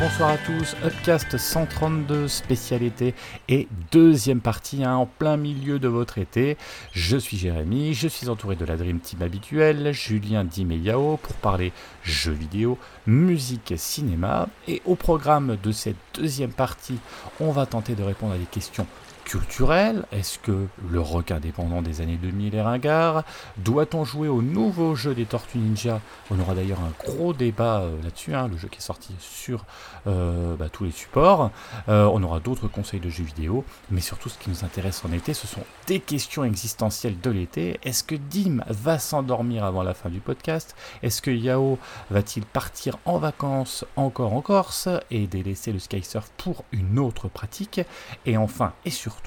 bonsoir à tous. Upcast 132 spécialité et deuxième partie hein, en plein milieu de votre été. Je suis Jérémy, je suis entouré de la Dream Team habituelle, Julien Dimeyao pour parler jeux vidéo, musique, cinéma. Et au programme de cette deuxième partie, on va tenter de répondre à des questions culturel. Est-ce que le rock indépendant des années 2000 est ringard? Doit-on jouer au nouveau jeu des Tortues Ninja? On aura d'ailleurs un gros débat euh, là-dessus, hein, le jeu qui est sorti sur euh, bah, tous les supports. Euh, on aura d'autres conseils de jeux vidéo, mais surtout ce qui nous intéresse en été, ce sont des questions existentielles de l'été. Est-ce que Dim va s'endormir avant la fin du podcast? Est-ce que Yao va-t-il partir en vacances encore en Corse et délaisser le skysurf pour une autre pratique? Et enfin, et surtout,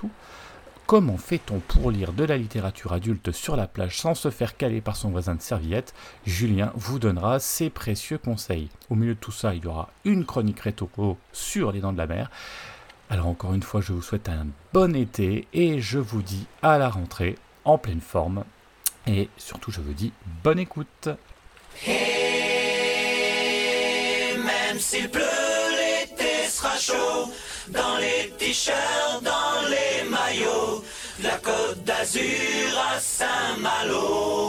comment fait-on pour lire de la littérature adulte sur la plage sans se faire caler par son voisin de serviette? Julien vous donnera ses précieux conseils. Au milieu de tout ça, il y aura une chronique rétro sur les dents de la mer. Alors encore une fois, je vous souhaite un bon été et je vous dis à la rentrée en pleine forme. Et surtout, je vous dis bonne écoute. Chaud dans les t-shirts, dans les maillots, la côte d'Azur à Saint-Malo.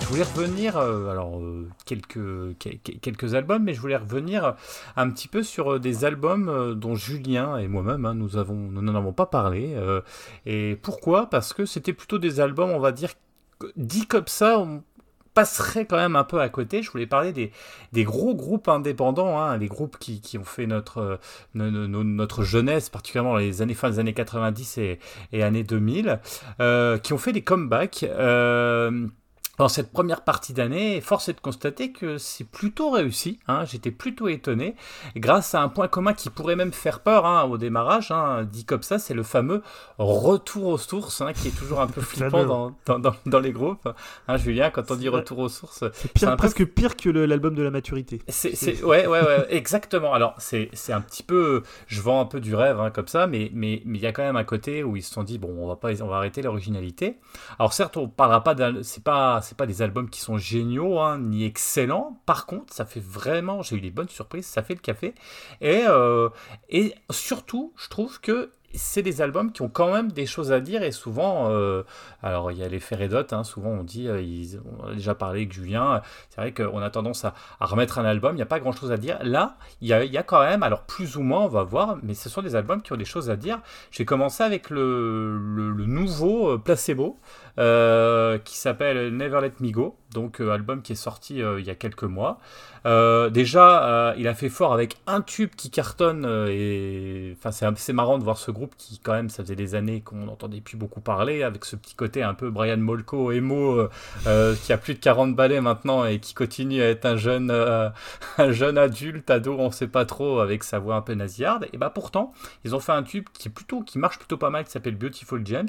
Je voulais revenir, euh, alors euh, quelques, quelques albums, mais je voulais revenir un petit peu sur euh, des albums dont Julien et moi-même, hein, nous avons, n'en avons pas parlé. et pourquoi? Parce que c'était plutôt des albums, on va dire, dit comme ça, passerait quand même un peu à côté. Je voulais parler des, des gros groupes indépendants, hein, les groupes qui, qui, ont fait notre, euh, notre jeunesse, particulièrement les années, fin des années 90 et, et années 2000, euh, qui ont fait des comebacks. Euh, dans cette première partie d'année, force est de constater que c'est plutôt réussi. Hein, J'étais plutôt étonné, grâce à un point commun qui pourrait même faire peur hein, au démarrage. Hein, dit comme ça, c'est le fameux retour aux sources, qui est toujours un peu flippant dans, dans, dans, les groupes. Julien, quand on dit retour aux sources, c'est presque pire que l'album de la maturité. C'est ouais, ouais, ouais, exactement. Alors c'est un petit peu, je vends un peu du rêve comme ça, mais mais mais il y a quand même un côté où ils se sont dit bon, on va pas, on va arrêter l'originalité. Alors certes, on parlera pas, c'est pas c'est pas des albums qui sont géniaux hein, ni excellents. Par contre, ça fait vraiment, j'ai eu des bonnes surprises, ça fait le café. Et, euh, et surtout, je trouve que c'est des albums qui ont quand même des choses à dire et souvent, euh, alors il y a les Ferredotes, hein, souvent on dit, euh, on a déjà parlé avec Julien, c'est vrai qu'on a tendance à, remettre un album, il n'y a pas grand chose à dire. Là, il y, a, quand même, alors plus ou moins, on va voir, mais ce sont des albums qui ont des choses à dire. J'ai commencé avec le nouveau Placebo. Euh, qui s'appelle Never Let Me Go, donc euh, album qui est sorti euh, il y a quelques mois. déjà, il a fait fort avec un tube qui cartonne et enfin c'est marrant de voir ce groupe qui quand même ça faisait des années qu'on n'entendait plus beaucoup parler avec ce petit côté un peu Brian Molko emo qui a plus de 40 balais maintenant et qui continue à être un jeune un jeune adulte ado on sait pas trop avec sa voix un peu nasillarde et bah pourtant ils ont fait un tube qui plutôt qui marche plutôt pas mal qui s'appelle Beautiful James.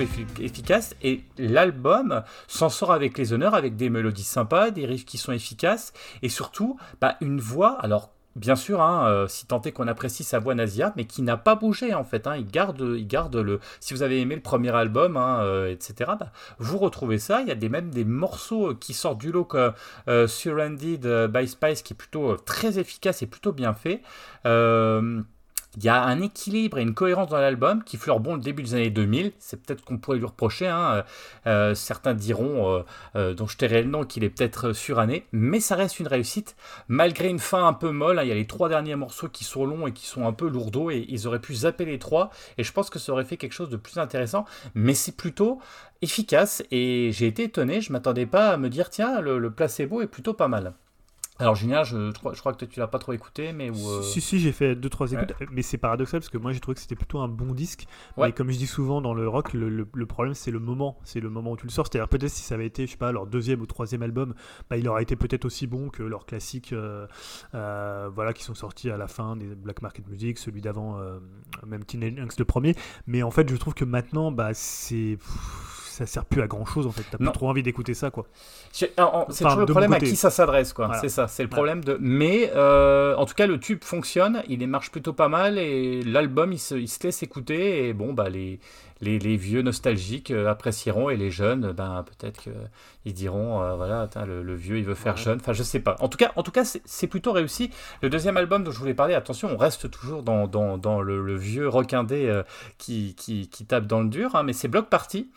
efficace. Et l'album s'en sort avec les honneurs, avec des mélodies sympas, des riffs qui sont efficaces, et surtout bah, une voix. Alors bien sûr, hein, euh, si tant est qu'on apprécie sa voix nasia, mais qui n'a pas bougé en fait. Hein, il, garde, il garde le. Si vous avez aimé le premier album, euh, etc., bah, vous retrouvez ça. Il y a des, même des morceaux qui sortent du lot comme euh, Surrounded by Spice, qui est plutôt très efficace et plutôt bien fait. Il y a un équilibre et une cohérence dans l'album qui fleure bon le début des années 2000. C'est peut-être qu'on pourrait lui reprocher. Hein. Euh, certains diront, dont je tairai le nom, qu'il est peut-être suranné, mais ça reste une réussite malgré une fin un peu molle. Hein. il y a les trois derniers morceaux qui sont longs et qui sont un peu lourdeaux et ils auraient pu zapper les trois. Et je pense que ça aurait fait quelque chose de plus intéressant. Mais c'est plutôt efficace et j'ai été étonné. Je m'attendais pas à me dire tiens le placebo est plutôt pas mal. Alors Julien, je, je, crois, que tu l'as pas trop écouté, mais euh, si si j'ai fait deux trois écoutes, mais c'est paradoxal parce que moi j'ai trouvé que c'était plutôt un bon disque. Ouais. Mais comme je dis souvent dans le rock, le, le, problème c'est le moment, c'est le moment où tu le sors. C'est-à-dire peut-être si ça avait été, je sais pas, leur deuxième ou troisième album, bah, il aurait été peut-être aussi bon que leurs classiques, euh, euh, voilà, qui sont sortis à la fin des Black Market Music, celui d'avant, même Teenage Angst le premier. Mais en fait, je trouve que maintenant, bah c'est ça sert plus à grand chose en fait. T'as plus trop envie d'écouter ça quoi. C'est toujours le problème à qui ça s'adresse quoi. C'est ça, c'est le problème de. Mais euh, en tout cas, le tube fonctionne, il marche plutôt pas mal et l'album il se, il se laisse écouter et bon bah les les, les, vieux nostalgiques euh, apprécieront et les jeunes, ben, peut-être qu'ils diront euh, voilà, le, vieux il veut faire jeune. Enfin, je sais pas. En tout cas, en tout cas c'est plutôt réussi. Le deuxième album dont je voulais parler, attention, on reste toujours dans, dans, dans le, vieux requindé euh, qui, qui, qui, tape dans le dur, hein, mais c'est Block Party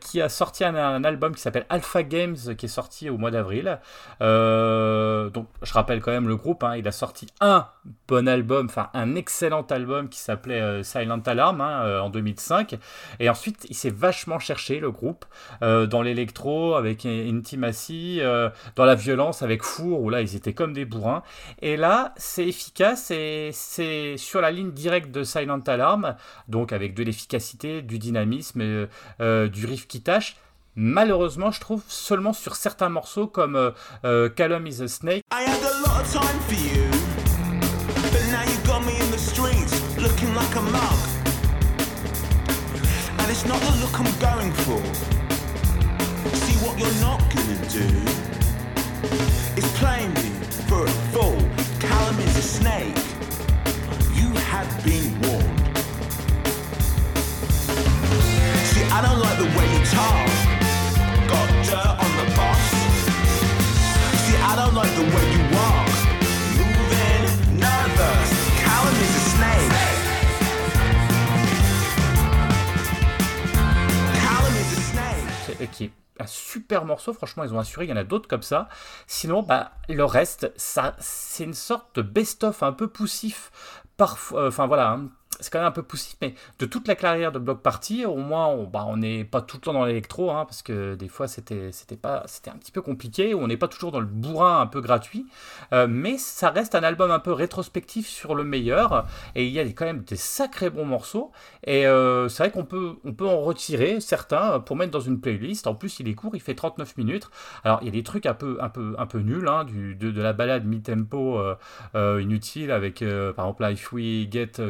qui a sorti un, album qui s'appelle Alpha Games qui est sorti au mois d'avril. donc, je rappelle quand même le groupe, hein, il a sorti un bon album, enfin un excellent album qui s'appelait Silent Alarm hein, en 2005. Et ensuite, il s'est vachement cherché, le groupe, euh, dans l'électro, avec Intimacy, euh, dans la violence, avec Four, où là, ils étaient comme des bourrins. Et là, c'est efficace et c'est sur la ligne directe de Silent Alarm, donc avec de l'efficacité, du dynamisme, euh, du riff qui tâche malheureusement, je trouve seulement sur certains morceaux comme Callum is a Snake. I had a lot of time for you, but now you got me in the streets looking like a. it's not the look I'm going for. See what you're not gonna do is play me for a fool. Callum is a snake. You have been warned. See, I don't like the way you talk. Qui est un super morceau. Franchement, ils ont assuré. Il y en a d'autres comme ça. Sinon, bah, le reste, ça, c'est une sorte de best-of un peu poussif. Parfois, enfin voilà, hein c'est quand même un peu poussif, mais de toute la carrière de Block Party, au moins, on bah, n'est pas tout le temps dans l'électro, hein, parce que des fois, c'était un petit peu compliqué, on n'est pas toujours dans le bourrin un peu gratuit, euh, mais ça reste un album un peu rétrospectif sur le meilleur, et il y a quand même des sacrés bons morceaux, et euh, c'est vrai qu'on peut, on en retirer certains pour mettre dans une playlist, en plus, il est court, il fait 39 minutes, alors il y a des trucs un peu, nuls, hein, de, la balade mi-tempo euh, inutile, avec par exemple If We Get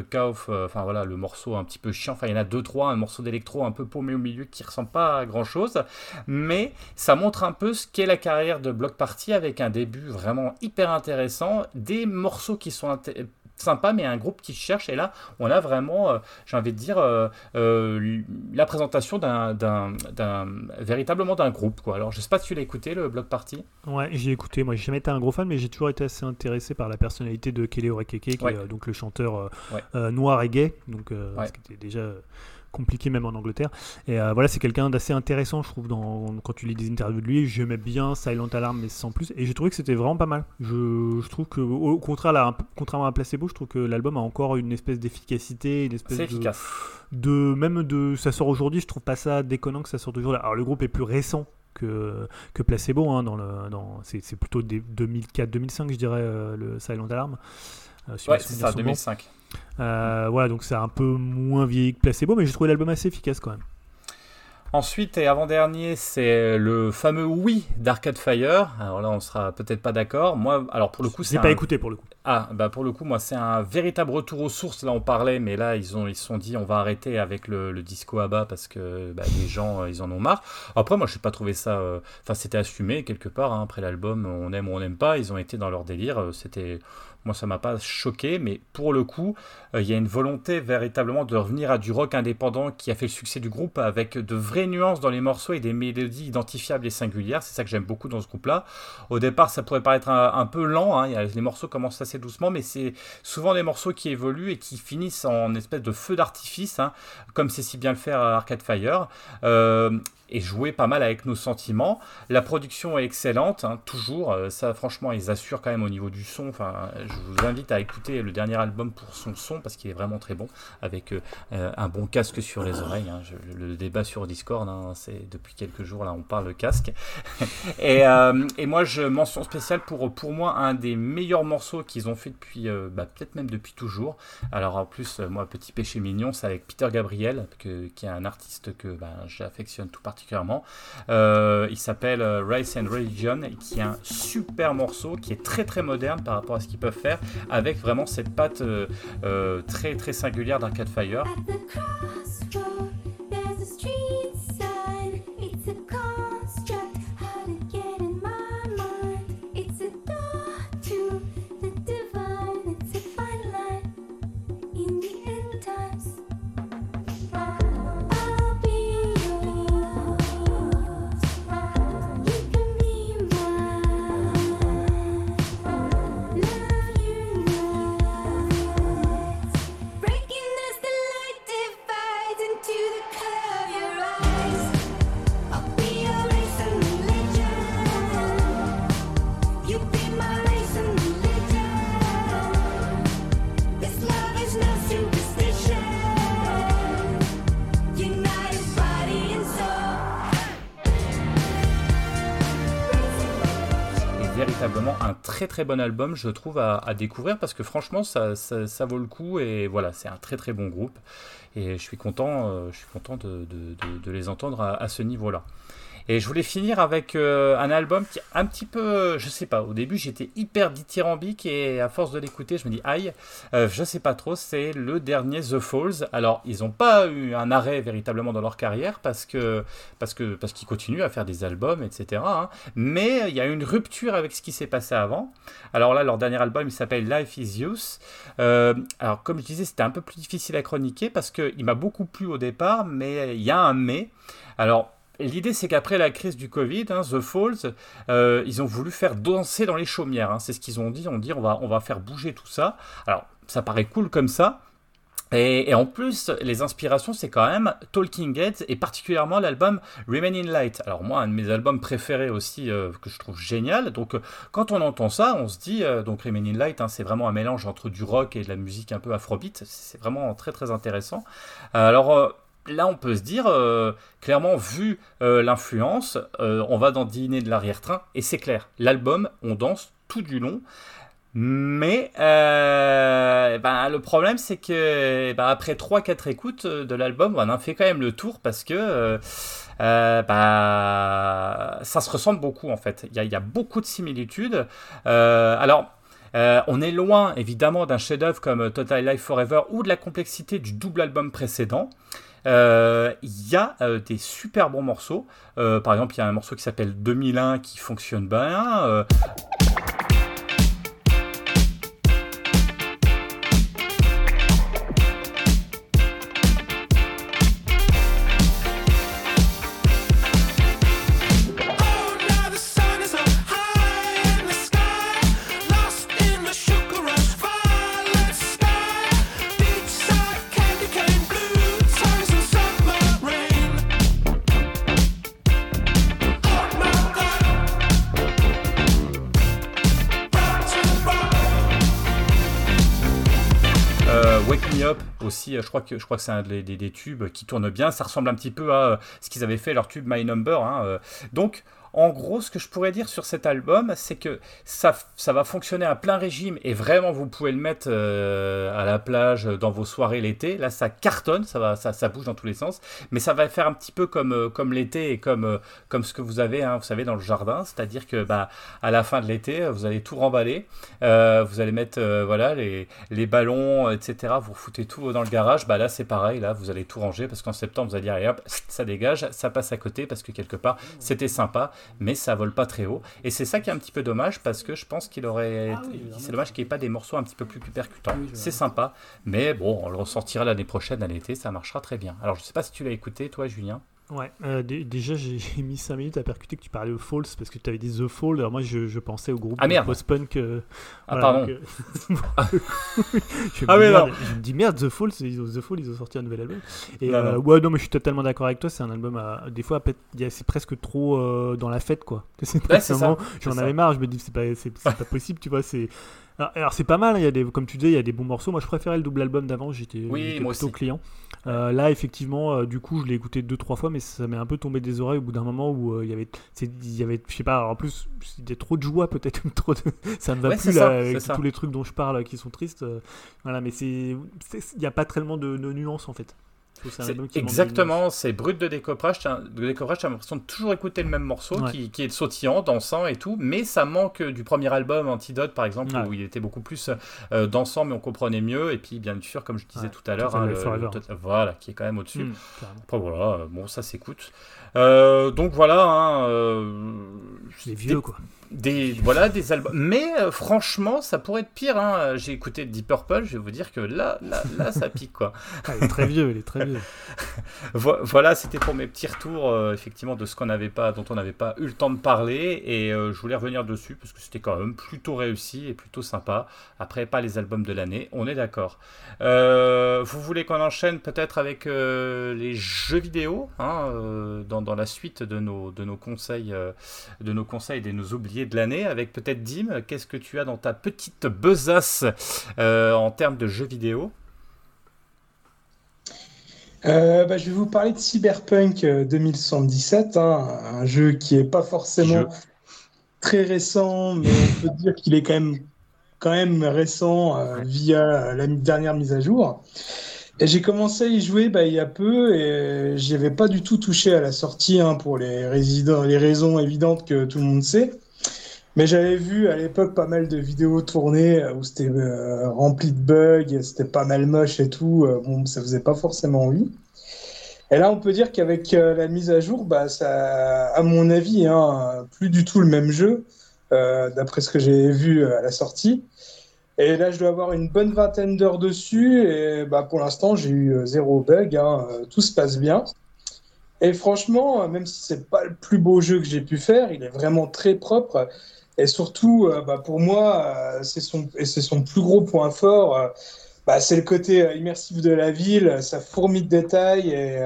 euh, enfin voilà, le morceau un petit peu chiant. Enfin, il y en a deux trois, un morceau d'électro un peu paumé au milieu qui ressemble pas à grand chose, mais ça montre un peu ce qu'est la carrière de Block Party avec un début vraiment hyper intéressant, des morceaux qui sont sympa, mais un groupe qui cherche. Et là, on a vraiment, euh, j'ai envie de dire, euh, la présentation d'un, véritablement d'un groupe. Quoi. Alors, je sais pas si tu l'as écouté, le Block Party. Ouais, j'ai écouté. Moi, j'ai jamais été un gros fan, mais j'ai toujours été assez intéressé par la personnalité de Kelly Orekeke, qui est donc le chanteur noir et gay, donc ce qui était déjà compliqué même en Angleterre. Et euh, voilà, c'est quelqu'un d'assez intéressant, je trouve, dans, quand tu lis des interviews de lui. J'aimais bien Silent Alarm, mais sans plus. Et j'ai trouvé que c'était vraiment pas mal. Je, je trouve que, au contraire, là, contrairement à Placebo, je trouve que l'album a encore une espèce d'efficacité, une espèce de, efficace. de. Même de. Ça sort aujourd'hui, je trouve pas ça déconnant que ça sorte aujourd'hui. Alors, le groupe est plus récent que, que Placebo, hein, dans le, dans, c'est, plutôt 2004-2005, je dirais, euh, le Silent Alarm. Euh, ouais, c'est ça, 2005. Euh, voilà, donc c'est un peu moins vieilli que Placebo, mais j'ai trouvé l'album assez efficace quand même. Ensuite et avant-dernier, c'est le fameux Oui d'Arcade Fire. Alors là, on sera peut-être pas d'accord. Moi, alors pour le coup, c'est. pas écouté pour le coup. Ah, bah pour le coup, moi, c'est un véritable retour aux sources. Là, on parlait, mais là, ils ont, ils se sont dit, on va arrêter avec le, disco à bas parce que bah, les gens, euh, ils en ont marre. Après, moi, je n'ai pas trouvé ça. Euh, enfin, c'était assumé quelque part. Hein. Après l'album, on aime ou on n'aime pas. Ils ont été dans leur délire. C'était moi ça m'a pas choqué, mais pour le coup, il y a une volonté véritablement de revenir à du rock indépendant qui a fait le succès du groupe avec de vraies nuances dans les morceaux et des mélodies identifiables et singulières. C'est ça que j'aime beaucoup dans ce groupe-là. Au départ, ça pourrait paraître un, peu lent, hein. les morceaux commencent assez doucement, mais c'est souvent des morceaux qui évoluent et qui finissent en espèce de feu d'artifice, hein, comme c'est si bien le faire à Arcade Fire. Euh, et jouer pas mal avec nos sentiments. La production est excellente, hein, toujours. Euh, ça, franchement, ils assurent quand même au niveau du son. Enfin, je vous invite à écouter le dernier album pour son son parce qu'il est vraiment très bon, avec euh, euh, un bon casque sur les oreilles. Hein. le, débat sur Discord, hein, c'est depuis quelques jours là, on parle casque. et, et, moi, je mention spéciale pour pour moi un des meilleurs morceaux qu'ils ont fait depuis, bah, peut-être même depuis toujours. Alors en plus, moi, petit péché mignon, c'est avec Peter Gabriel, que, qui est un artiste que bah, j'affectionne tout particulièrement Euh, il s'appelle euh, Race and Religion, qui est un super morceau, qui est très très moderne par rapport à ce qu'ils peuvent faire, avec vraiment cette patte euh, très très singulière d'Arcade Fire. Très bon album, je trouve, à, découvrir parce que franchement, ça, vaut le coup et voilà, c'est un très très bon groupe et je suis content, euh, je suis content de, de, les entendre à ce niveau-là. Et je voulais finir avec euh, un album qui un petit peu, je sais pas, au début j'étais hyper dithyrambique et à force de l'écouter, je me dis aïe, euh, je sais pas trop, c'est le dernier The Falls. Alors, ils n'ont pas eu un arrêt véritablement dans leur carrière parce que parce que parce qu'ils continuent à faire des albums, etc. Hein. Mais il y a une rupture avec ce qui s'est passé avant. Alors là, leur dernier album, il s'appelle Life is Youth. Euh, alors, comme je disais, c'était un peu plus difficile à chroniquer parce qu'il m'a beaucoup plu au départ, mais il y a un mais. Alors, L'idée, c'est qu'après la crise du Covid, hein, The Falls, euh, ils ont voulu faire danser dans les chaumières. Hein. c'est ce qu'ils ont dit. On dit on va, on va faire bouger tout ça. Alors, ça paraît cool comme ça. Et, en plus, les inspirations, c'est quand même Talking Heads et particulièrement l'album Remain in Light. Alors moi, un de mes albums préférés aussi euh, que je trouve génial. Donc euh, quand on entend ça, on se dit donc Remain in Light, hein, c'est vraiment un mélange entre du rock et de la musique un peu afrobeat. C'est vraiment très très intéressant. alors là, on peut se dire, euh, clairement, vu euh, l'influence, euh, on va dans Dîner de l'arrière-train, et c'est clair, l'album, on danse tout du long. Mais ben, le problème, c'est que ben, après 3-4 écoutes de l'album, on en fait quand même le tour parce que bah, ça se ressemble beaucoup en fait. Il y, a beaucoup de similitudes. alors, on est loin évidemment d'un chef-d'œuvre comme Total Life Forever ou de la complexité du double album précédent. Euh, il y a euh, des super bons morceaux. Euh, par exemple, il y a un morceau qui s'appelle 2001 qui fonctionne bien. Aussi, je crois que, c'est un des, tubes qui tourne bien. Ça ressemble un petit peu à ce qu'ils avaient fait leur tube My Number. Hein, euh. Donc, en gros, ce que je pourrais dire sur cet album, c'est que ça, va fonctionner à plein régime et vraiment vous pouvez le mettre euh, à la plage dans vos soirées l'été. Là, ça cartonne, ça, va, ça, ça, bouge dans tous les sens, mais ça va faire un petit peu comme, euh, l'été et comme, euh, comme ce que vous avez, hein, vous savez, dans le jardin, c'est-à-dire que bah, à la fin de l'été, vous allez tout remballer, vous allez mettre voilà les, les ballons, etc. Vous foutez tout dans le garage. Bah là, c'est pareil, là, vous allez tout ranger parce qu'en septembre, vous allez dire, hop, ça dégage, ça passe à côté parce que quelque part, c'était sympa. Mais ça vole pas très haut. Et c'est ça qui est un petit peu dommage parce que je pense qu'il aurait. Ah c'est dommage qu'il n'y ait pas des morceaux un petit peu plus percutants. c'est sympa, mais bon, on le ressortira l'année prochaine à l'été, ça marchera très bien. Alors je sais pas si tu l'as écouté, toi, Julien. Ouais, euh, déjà j'ai mis 5 minutes à percuter que tu parlais aux Falls parce que tu avais dit The Fall. Alors moi je, je pensais au groupe ah, post-punk. Euh, ah, pardon. je, ah, mais non. je me dis merde, The Fall, The Fall, ils ont sorti un nouvel album. Et euh, ouais, non, mais je suis totalement d'accord avec toi. C'est un album à. Des fois, c'est presque trop dans la fête quoi. C'est J'en avais marre, je me dis c'est pas, pas possible, tu vois. c'est alors, c'est pas mal, il y a des, comme tu disais, il y a des bons morceaux. Moi je préférais le double album d'avant, j'étais oui, plutôt client. Euh, là effectivement, euh, du coup je l'ai écouté deux trois fois, mais ça m'est un peu tombé des oreilles au bout d'un moment où euh, il y avait, il y avait, je sais pas, en plus a trop de joie peut-être, trop de... ça ne va plus là, avec tous les trucs dont je parle qui sont tristes. voilà, mais c'est, il n'y a pas tellement de, de nuances en fait. Exactement, c'est brut de décoffrage. De décoffrage, as l'impression de toujours écouter le même morceau qui, qui, est sautillant, dansant et tout, mais ça manque du premier album Antidote par exemple où il était beaucoup plus euh, dansant mais on comprenait mieux. Et puis bien sûr, comme je disais tout à l'heure, hein, voilà, qui est quand même au-dessus. Mmh, Après voilà, bon ça s'écoute. Euh, donc voilà. Hein, euh, les vieux quoi des voilà des albums. Mais euh, franchement ça pourrait être pire hein. j'ai écouté Deep Purple je vais vous dire que là là, là ça pique quoi. Ah, il est très vieux il est très vieux. Voilà c'était pour mes petits retours euh, effectivement de ce qu'on n'avait pas dont on n'avait pas eu le temps de parler. Et euh, je voulais revenir dessus parce que c'était quand même plutôt réussi et plutôt sympa. Après pas les albums de l'année on est d'accord. Vous voulez qu'on enchaîne peut-être avec les jeux vidéo hein, dans, dans, la suite de nos de nos conseils de nos conseils et de nos oubliés de l'année avec peut-être Dim. Qu'est-ce que tu as dans ta petite besace euh, en termes de jeux vidéo? Euh, bah, je vais vous parler de Cyberpunk 2077, euh, hein, un jeu qui est pas forcément très récent, mais on peut dire qu'il est quand même, quand même récent via la dernière mise à jour. Et j'ai commencé à y jouer bah, il y a peu et j'y avais pas du tout touché à la sortie hein, pour les raisons évidentes que tout le monde sait. Mais j'avais vu à l'époque pas mal de vidéos tournées euh, où c'était euh, rempli de bugs, c'était pas mal moche et tout. Euh, bon, ça faisait pas forcément envie. Et là, on peut dire qu'avec la mise à jour, bah, ça, à mon avis, hein, plus du tout le même jeu, d'après ce que j'ai vu à la sortie. Et là, je dois avoir une bonne vingtaine d'heures dessus. Et bah, pour l'instant, j'ai eu zéro bug. Hein, tout se passe bien. Et franchement, même si c'est pas le plus beau jeu que j'ai pu faire, il est vraiment très propre. Et surtout, euh, bah, pour moi, euh, c'est son, plus gros point fort. Euh, bah, c'est le côté immersif de la ville, sa fourmi de détails. Et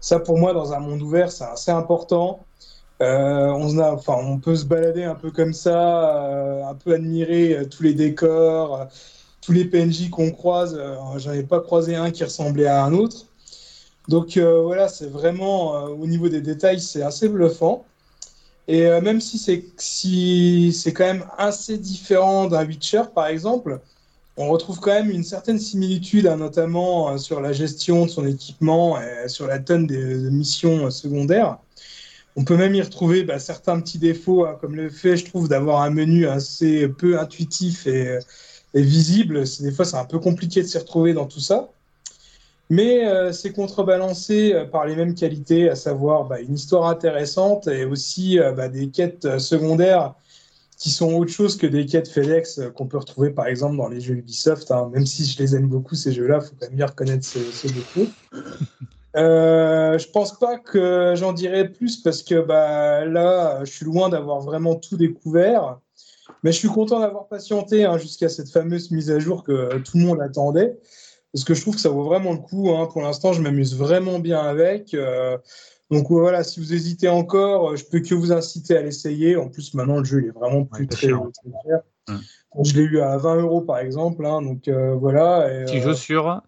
ça, pour moi, dans un monde ouvert, c'est assez important. on, on peut se balader un peu comme ça, un peu admirer tous les décors, tous les PNJ qu'on croise. J'en ai pas croisé un qui ressemblait à un autre. Donc voilà, c'est vraiment au niveau des détails, c'est assez bluffant. Et euh, même si c'est si c'est quand même assez différent d'un Witcher, par exemple, on retrouve quand même une certaine similitude, hein, notamment euh, sur la gestion de son équipement et sur la tonne des, missions euh, secondaires. On peut même y retrouver bah, certains petits défauts, hein, comme le fait, je trouve, d'avoir un menu assez peu intuitif et, et visible. Des fois, c'est un peu compliqué de s'y retrouver dans tout ça. Mais euh, c'est contrebalancé euh, par les mêmes qualités, à savoir bah, une histoire intéressante et aussi euh, bah, des quêtes secondaires qui sont autre chose que des quêtes FedEx qu'on peut retrouver par exemple dans les jeux Ubisoft. Hein. Même si je les aime beaucoup, ces jeux-là, il faut quand même bien reconnaître ce, ce défaut. Je pense pas que j'en dirai plus parce que bah, là, je suis loin d'avoir vraiment tout découvert. Mais je suis content d'avoir patienté hein, jusqu'à cette fameuse mise à jour que tout le monde attendait parce que je trouve que ça vaut vraiment le coup. Hein. Pour l'instant, je m'amuse vraiment bien avec. Euh, donc voilà, si vous hésitez encore, euh, je peux que vous inciter à l'essayer. En plus, maintenant, le jeu il est vraiment plus très, cher. Hum. Je l'ai eu à 20 euros par exemple. Hein. donc euh, voilà. Et, tu joues sur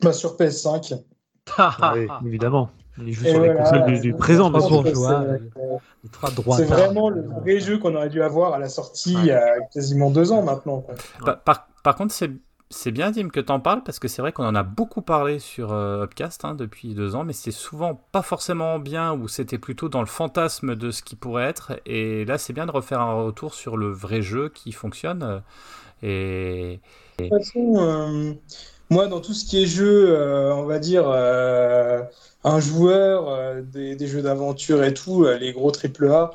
bah, Sur PS5. Ah oui, évidemment. Il joue sur les consoles du, présent, de C'est vraiment le vrai jeu qu'on aurait dû avoir à la sortie il y a quasiment deux ans maintenant. Par, par, contre, c'est c'est bien, Dim, que tu en parles, parce que c'est vrai qu'on en a beaucoup parlé sur euh, Upcast hein, depuis deux ans, mais c'est souvent pas forcément bien, ou c'était plutôt dans le fantasme de ce qui pourrait être. Et là, c'est bien de refaire un retour sur le vrai jeu qui fonctionne. Euh, et, De toute façon, euh, moi, dans tout ce qui est jeu, on va dire un joueur, des, des, jeux d'aventure et tout, les gros triple A.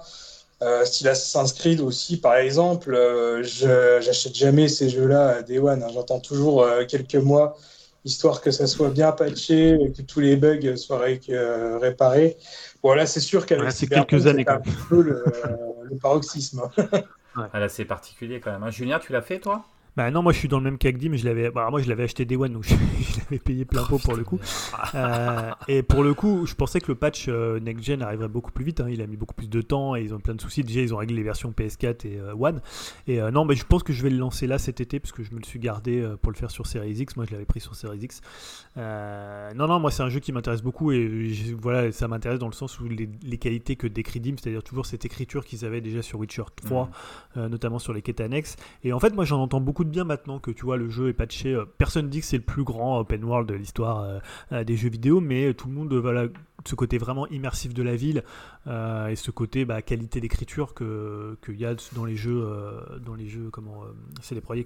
Euh, style Assassin's Creed aussi, par exemple, euh, je j'achète jamais ces jeux-là à Day One. Hein. J'attends toujours euh, quelques mois, histoire que ça soit bien patché, et que tous les bugs soient réparés. Voilà, c'est sûr qu'avec ouais, c'est quelques années, un peu le, le paroxysme. Ah, là, c'est particulier quand même. Hein. Julien, tu l'as fait, toi? Bah non, moi je suis dans le même cas que Dim, je l'avais, bah, moi je l'avais acheté Day One, donc je, l'avais payé plein pot pour le coup. Euh, et pour le coup, je pensais que le patch euh, Next Gen arriverait beaucoup plus vite. Hein. Il a mis beaucoup plus de temps et ils ont plein de soucis. Déjà, ils ont réglé les versions PS4 et euh, One. Et non, mais je pense que je vais le lancer là cet été parce que je me le suis gardé pour le faire sur Series X. Moi, je l'avais pris sur Series X. non, non, moi c'est un jeu qui m'intéresse beaucoup et voilà, ça m'intéresse dans le sens où les, qualités que décrit Dim, c'est-à-dire toujours cette écriture qu'ils avaient déjà sur Witcher 3, mmh. notamment sur les quêtes annexes. Et en fait, moi j'en entends beaucoup de bien maintenant que tu vois le jeu est patché. Euh, personne dit que c'est le plus grand open world de l'histoire euh, euh, des jeux vidéo, mais tout le monde voilà ce côté vraiment immersif de la ville et ce côté bah, qualité d'écriture que qu'il y a dans les jeux dans les jeux comment c'est des projets.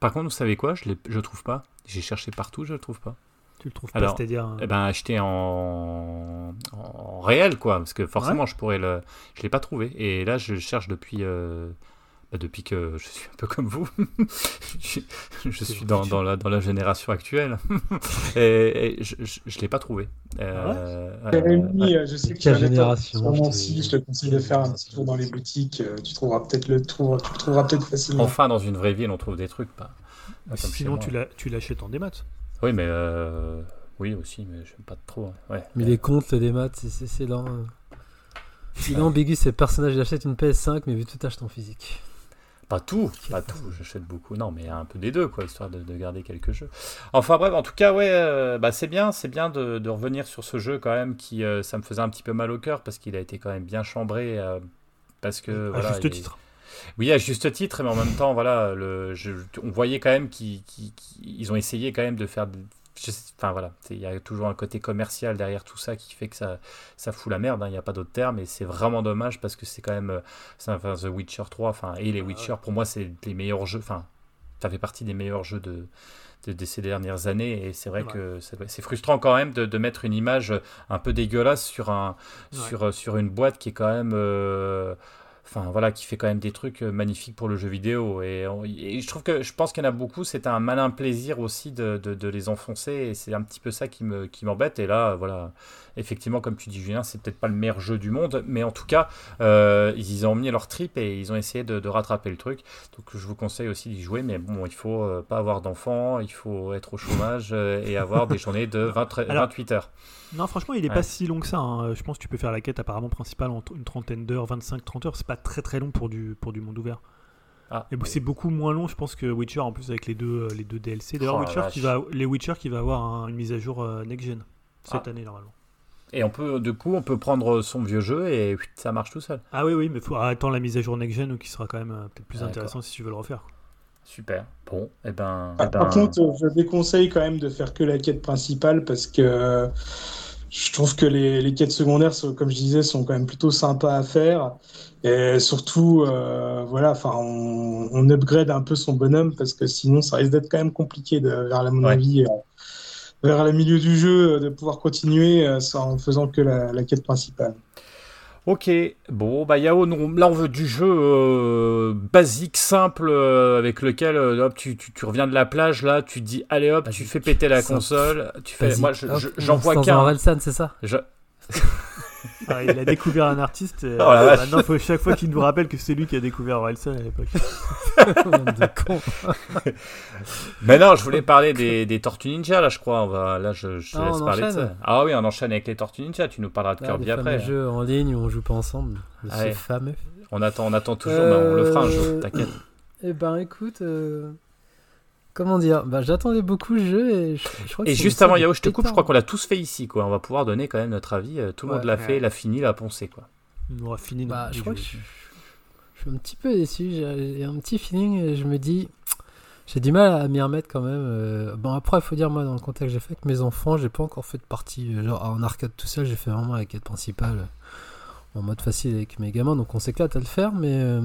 Par contre, vous savez quoi? Je je trouve pas. J'ai cherché partout, je le trouve pas. Tu le trouves pas, c'est-à-dire eh ben, acheter en... en réel, quoi, parce que forcément, je pourrais le, je l'ai pas trouvé. Et là, je cherche depuis depuis que je suis un peu comme vous. je, suis dans, dans, la, dans la génération actuelle. et, je ne l'ai pas trouvé. Euh, ah euh, je sais que tu génération si, je te conseille de faire un petit tour dans les boutiques. Euh, tu trouveras peut-être le, tour, tu le trouveras peut-être facilement. Enfin, dans une vraie ville, on trouve des trucs. Pas, Sinon, tu l'achètes en démat. Oui, mais oui aussi, mais j'aime pas trop. Ouais. Mais les comptes, les démat, c'est lent. Il est ambigu, c'est personnage, il achète une PS5, mais vu tout achète en physique. Pas tout, pas tout, j'achète beaucoup, non, mais un peu des deux, quoi, histoire de, garder quelques jeux. Enfin bref, en tout cas, ouais, euh, bah, c'est bien, c'est bien de, revenir sur ce jeu quand même, qui, euh, ça me faisait un petit peu mal au cœur, parce qu'il a été quand même bien chambré, euh, parce que... À juste titre. Oui, à juste titre, mais en même temps, voilà, le, on voyait quand même qu'ils ont essayé quand même de faire enfin voilà, il y a toujours un côté commercial derrière tout ça qui fait que ça, ça fout la merde, hein, il n'y a pas d'autre terme, et c'est vraiment dommage parce que c'est quand même, euh, enfin, The Witcher 3, enfin, et les Witcher, pour moi, c'est les meilleurs jeux, enfin, ça fait partie des meilleurs jeux de, de, ces dernières années, et c'est vrai que c'est frustrant quand même de, de, mettre une image un peu dégueulasse sur, un, sur, sur une boîte qui est quand même... Euh, enfin voilà, qui fait quand même des trucs euh, magnifiques pour le jeu vidéo. Et, je trouve que je pense qu'il y en a beaucoup, c'est un malin plaisir aussi de, les enfoncer, et c'est un petit peu ça qui m'embête. Et là, voilà, effectivement, comme tu dis, Julien, c'est peut-être pas le meilleur jeu du monde, mais en tout cas, euh, ils ont mis leur trip et ils ont essayé de, rattraper le truc. Donc je vous conseille aussi d'y jouer, mais bon, il faut euh, pas avoir d'enfants, il faut être au chômage et avoir des journées de 28 heures. Non, franchement, il est pas si long que ça. Hein. Je pense que tu peux faire la quête apparemment principale en une trentaine d'heures, 25-30 heures. C'est pas très très long pour du, pour du monde ouvert. Ah, et c'est beaucoup moins long, je pense, que Witcher en plus avec les deux, euh, les deux DLC. D'ailleurs, oh Witcher qui va, les Witcher qui va avoir une mise à jour euh, next-gen cette ah. année normalement. Et on peut, du coup, on peut prendre son vieux jeu et ça marche tout seul. Ah oui, oui, mais il faut attendre la mise à jour next-gen qui sera quand même euh, peut-être plus intéressant si tu veux le refaire. Super. Bon, et eh ben, ah, Par ben contre, je déconseille quand même de faire que la quête principale parce que je trouve que les, les, quêtes secondaires, comme je disais, sont quand même plutôt sympas à faire. Et surtout, euh, voilà, enfin, on, on, upgrade un peu son bonhomme parce que sinon, ça risque d'être quand même compliqué de, vers la, mon avis, euh, vers le milieu du jeu, de pouvoir continuer euh, en faisant que la, la quête principale. Ok, bon, bah Yao, là on veut du jeu euh, basique, simple, euh, avec lequel euh, hop, tu, tu, tu, reviens de la plage, là, tu dis allez hop, tu fais péter la console, tu fais, moi j'en vois qu'un. c'est ça? Je... Ah, il a découvert un artiste. Et, oh, maintenant, faut chaque fois qu'il nous rappelle que c'est lui qui a découvert Orelsan à l'époque. Mais non, je voulais parler des, des, Tortues Ninja, là, je crois. On va, là, je, je ah, laisse parler de ça. Ah oui, on enchaîne avec les Tortues Ninja. Tu nous parleras de Kirby après. Jeu en ligne où on joue pas ensemble. C'est fameux. On attend, on attend toujours, mais on le fera un jour, t'inquiète. Eh ben, écoute. Comment dire? Bah, J'attendais beaucoup le jeu et je, crois que Et juste avant Yao, je te coupe, je crois qu'on l'a tous fait ici. quoi. On va pouvoir donner quand même notre avis. Euh, tout le monde l'a fait, l'a fini, l'a poncé. Quoi. On aura fini. Bah, je crois que je, suis un petit peu déçu. J'ai un petit feeling et je me dis. J'ai du mal à m'y remettre quand même. Euh. Bon, après, il faut dire, moi, dans le contexte que j'ai fait avec mes enfants, j'ai pas encore fait de partie. Euh, genre, en arcade tout seul, j'ai fait vraiment la quête principale en mode facile avec mes gamins. Donc, on s'éclate à le faire, mais.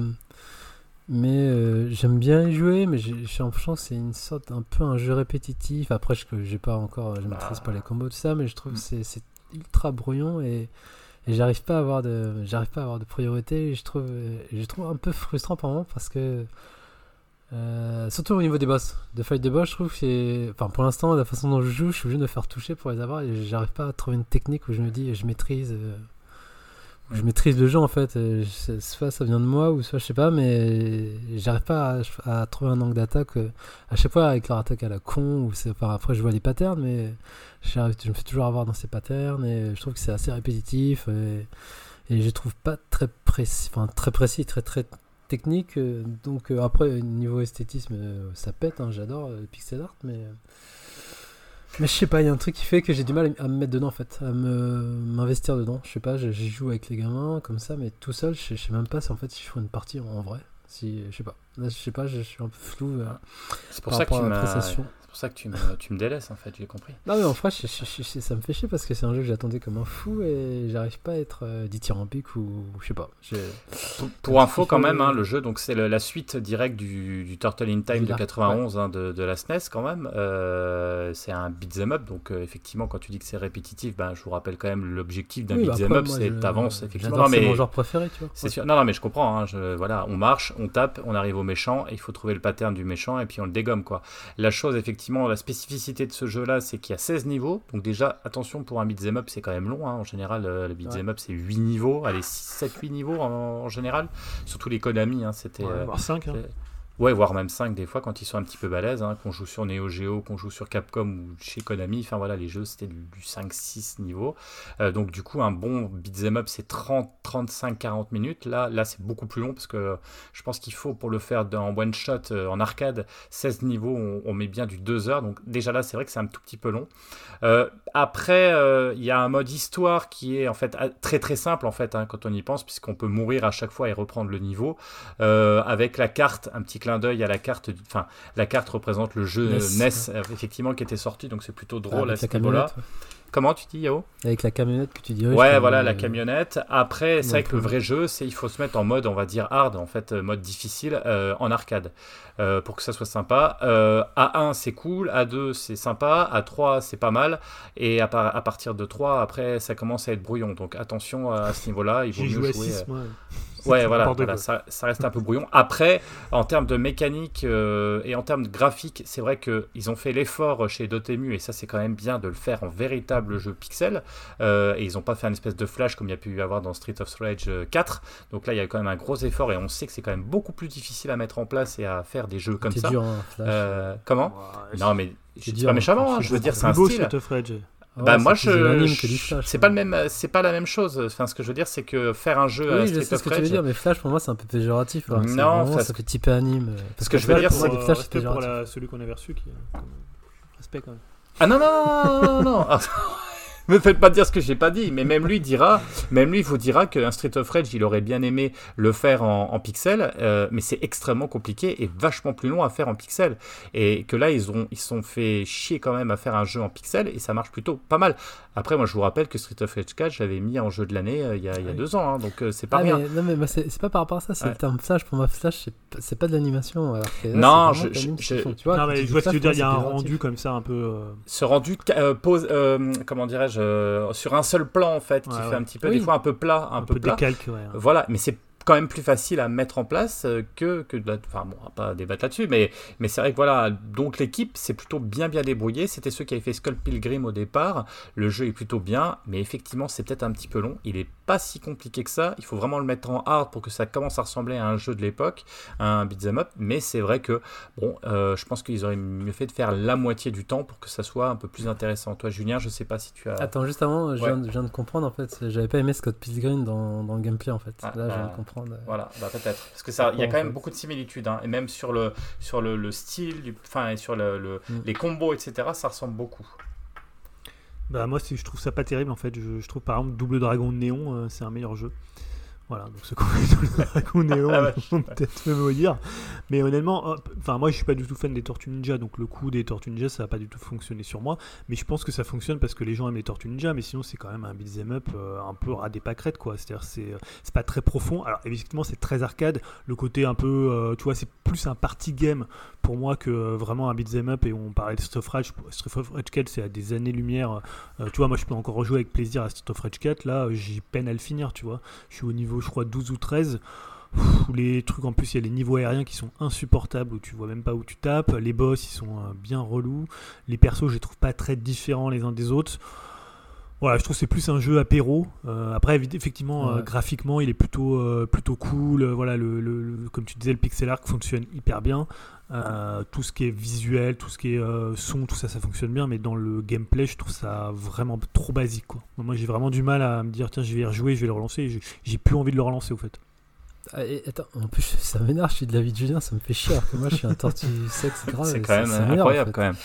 Mais j'aime bien y jouer, mais j'ai l'impression que c'est une sorte un peu un jeu répétitif. Après, je j'ai pas encore, je maîtrise pas les combos tout ça, mais je trouve que mm. c'est ultra brouillon et, et j'arrive pas à avoir de, j'arrive pas à avoir de priorité. Et je trouve, je trouve un peu frustrant par moment parce que euh, surtout au niveau des boss. De fight de boss, je trouve que c'est. Enfin, pour l'instant, la façon dont je joue, je suis obligé de me faire toucher pour les avoir et j'arrive pas à trouver une technique où je me dis je maîtrise. Euh, je maîtrise le jeu en fait. Soit ça vient de moi ou soit je sais pas, mais j'arrive pas à, trouver un angle d'attaque. Euh, à chaque fois avec leur attaque à la con, ou c'est. après, je vois les patterns, mais je me fais toujours avoir dans ces patterns et je trouve que c'est assez répétitif et, je trouve pas très précis, enfin très précis, très très technique. Euh, donc euh, après, niveau esthétisme, ça pète, hein, j'adore le pixel art, mais... Mais je sais pas, il y a un truc qui fait que j'ai du mal à me mettre dedans en fait, à me m'investir dedans. Je sais pas, j'y joue avec les gamins comme ça, mais tout seul, je sais même pas si en fait si je fais une partie en vrai. Si, je sais pas. Là, je sais pas, je suis un peu flou. c'est pour ça que tu m'as pour ça que tu me, tu me délaisses en fait, j'ai compris. Non mais en fait, ça me fait chier parce que c'est un jeu que j'attendais comme un fou et j'arrive pas à être euh, dithyrambique ou je sais pas. Pour, info quand même, hein, le jeu, donc c'est la suite directe du, du, Turtle in Time de 91 hein, de, de, la SNES e quand même. Euh, c'est un beat'em up, donc euh, effectivement quand tu dis que c'est répétitif, ben, je vous rappelle quand même l'objectif d'un beat'em up, c'est t'avances effectivement. C'est mon genre préféré, tu vois. C'est sûr. Non, non mais je comprends. Hein, je, voilà, on marche, on tape, on arrive au méchant, et il faut trouver le pattern du méchant et puis on le dégomme quoi. La chose effectivement la spécificité de ce jeu-là, c'est qu'il y a 16 niveaux. Donc déjà, attention, pour un beat'em up, c'est quand même long. Hein. En général, euh, le beat'em up, c'est 8 niveaux. Allez, 6, 7, 8 niveaux en, général. Surtout les Konami, hein, c'était... Ouais, 5. Euh, Ouais, voire même 5 des fois quand ils sont un petit peu balèzes, hein, qu'on joue sur Neo Geo, qu'on joue sur Capcom ou chez Konami. Enfin voilà, les jeux c'était du, 5-6 niveau. Euh, donc du coup, un bon beat'em up c'est 30, 35, 40 minutes. Là, là c'est beaucoup plus long parce que je pense qu'il faut pour le faire en one shot euh, en arcade, 16 niveaux, on, met bien du 2 heures. Donc déjà là, c'est vrai que c'est un tout petit peu long. Euh, après, il y a un mode histoire qui est en fait très très simple en fait hein, quand on y pense, puisqu'on peut mourir à chaque fois et reprendre le niveau avec la carte, un petit clin d'œil à la carte. Enfin, la carte représente le jeu NES, euh, effectivement, qui était sorti, donc c'est plutôt drôle à ce niveau-là. Comment tu dis, Yao? Avec la camionnette que tu dis. Ouais, voilà, la camionnette. Après, c'est vrai que le vrai jeu, c'est il faut se mettre en mode, on va dire hard, en fait, euh, mode difficile, euh, en arcade, pour que ça soit sympa. A1, c'est cool. A2, c'est sympa. A3, c'est pas mal. Et à, à, partir de 3, après, ça commence à être brouillon. Donc attention à ce niveau-là. Il vaut mieux jouer. Ouais, voilà, ça, reste un peu brouillon. Après, en termes de mécanique euh, et en termes de graphique, c'est vrai qu'ils ont fait l'effort chez Dotemu, et ça c'est quand même bien de le faire en véritable jeu pixel. Euh, et ils n'ont pas fait un espèce de flash comme il y a pu y avoir dans Street of Rage 4. Donc là, il y a quand même un gros effort, et on sait que c'est quand même beaucoup plus difficile à mettre en place et à faire des jeux comme ça. Dur, hein, euh, comment? Non, mais c'est pas méchamment, hein, je veux dire, c'est un style. Bah moi je, c'est pas le même c'est pas la même chose enfin ce que je veux dire c'est que faire un jeu oui, je sais ce que tu veux dire mais Flash pour moi c'est un peu péjoratif non ça, ça fait type anime parce que, je veux dire c'est que Flash c'était pour la, celui qu'on avait reçu qui respect quand même ah non non non non, non. Me faites pas dire ce que j'ai pas dit, mais même lui dira, même lui vous dira qu'un Street of Rage, il aurait bien aimé le faire en, pixel, euh, mais c'est extrêmement compliqué et vachement plus long à faire en pixel. Et que là, ils ont, ils sont fait chier quand même à faire un jeu en pixel et ça marche plutôt pas mal. Après, moi, je vous rappelle que Street of Rage 4, j'avais mis en jeu de l'année euh, il, y a, deux ans, hein, donc euh, c'est pas ah, rien. non, mais c'est pas par rapport à ça, c'est le terme flash. Pour moi, flash, c'est pas de l'animation. non, je, je, tu vois, non, mais je vois ce que tu veux dire. Il y a un rendu comme ça, un peu. Ce rendu pose, comment dirais-je, sur un seul plan en fait, qui fait un petit peu des fois un peu plat, un, peu, plat. Voilà, mais c'est quand même plus facile à mettre en place euh, que, que de la... Enfin bon, on va pas débattre là-dessus, mais, mais c'est vrai que voilà, donc l'équipe c'est plutôt bien bien débrouillé. C'était ceux qui avaient fait Skull Pilgrim au départ. Le jeu est plutôt bien, mais effectivement c'est peut-être un petit peu long. Il est pas si compliqué que ça. Il faut vraiment le mettre en hard pour que ça commence à ressembler à un jeu de l'époque, un beat'em up. Mais c'est vrai que, bon, euh, je pense qu'ils auraient mieux fait de faire la moitié du temps pour que ça soit un peu plus intéressant. Toi Julien, je sais pas si tu as... Attends, juste avant, je, viens, de comprendre en fait, j'avais pas aimé Scott Pilgrim dans, dans le gameplay en fait. Ah, Là, je viens de comprendre. Euh, voilà, bah, peut-être. Parce que ça, il y a quand même beaucoup de similitudes, hein. et même sur le, sur le, le style, enfin, et sur le, mm. les combos, etc., ça ressemble beaucoup. Bah moi, je trouve ça pas terrible en fait. Je, trouve par exemple Double Dragon de Néon, euh, c'est un meilleur jeu. Voilà, donc ce qu'on Néon, ah, on peut être même dire. Mais honnêtement, enfin moi je suis pas du tout fan des Tortues Ninja, donc le coup des Tortues Ninja ça va pas du tout fonctionner sur moi. Mais je pense que ça fonctionne parce que les gens aiment les Tortues Ninja, mais sinon c'est quand même un beat'em up euh, un peu ras des pâquerettes quoi. C'est-à-dire c'est c'est pas très profond. Alors évidemment c'est très arcade, le côté un peu, euh, tu vois, c'est plus un party game pour moi que vraiment un beat'em up. Et on parlait de Street of Rage, Street of Rage 4 c'est à des années-lumière. tu vois, moi je peux encore rejouer avec plaisir à Street of Rage 4. Là j'ai peine à le finir, tu vois. Je suis au niveau je crois 12 ou 13 où les trucs en plus il y a les niveaux aériens qui sont insupportables où tu vois même pas où tu tapes. Les boss ils sont euh, bien relous. Les persos je les trouve pas très différents les uns des autres voilà, je trouve c'est plus un jeu apéro. Euh, après, effectivement, euh, graphiquement, il est plutôt, plutôt cool. Voilà, le, comme tu disais, le pixel art fonctionne hyper bien. tout ce qui est visuel, tout ce qui est son, tout ça, ça fonctionne bien. Mais dans le gameplay, je trouve ça vraiment trop basique. Quoi. Moi, j'ai vraiment du mal à me dire, tiens, je vais y rejouer, je vais le relancer. J'ai plus envie de le relancer, au fait. Ah, attends, en plus, ça m'énerve, je suis de la vie de Julien, ça me fait chier, alors que moi je suis un tortue sexe grave. C'est quand même incroyable quand même.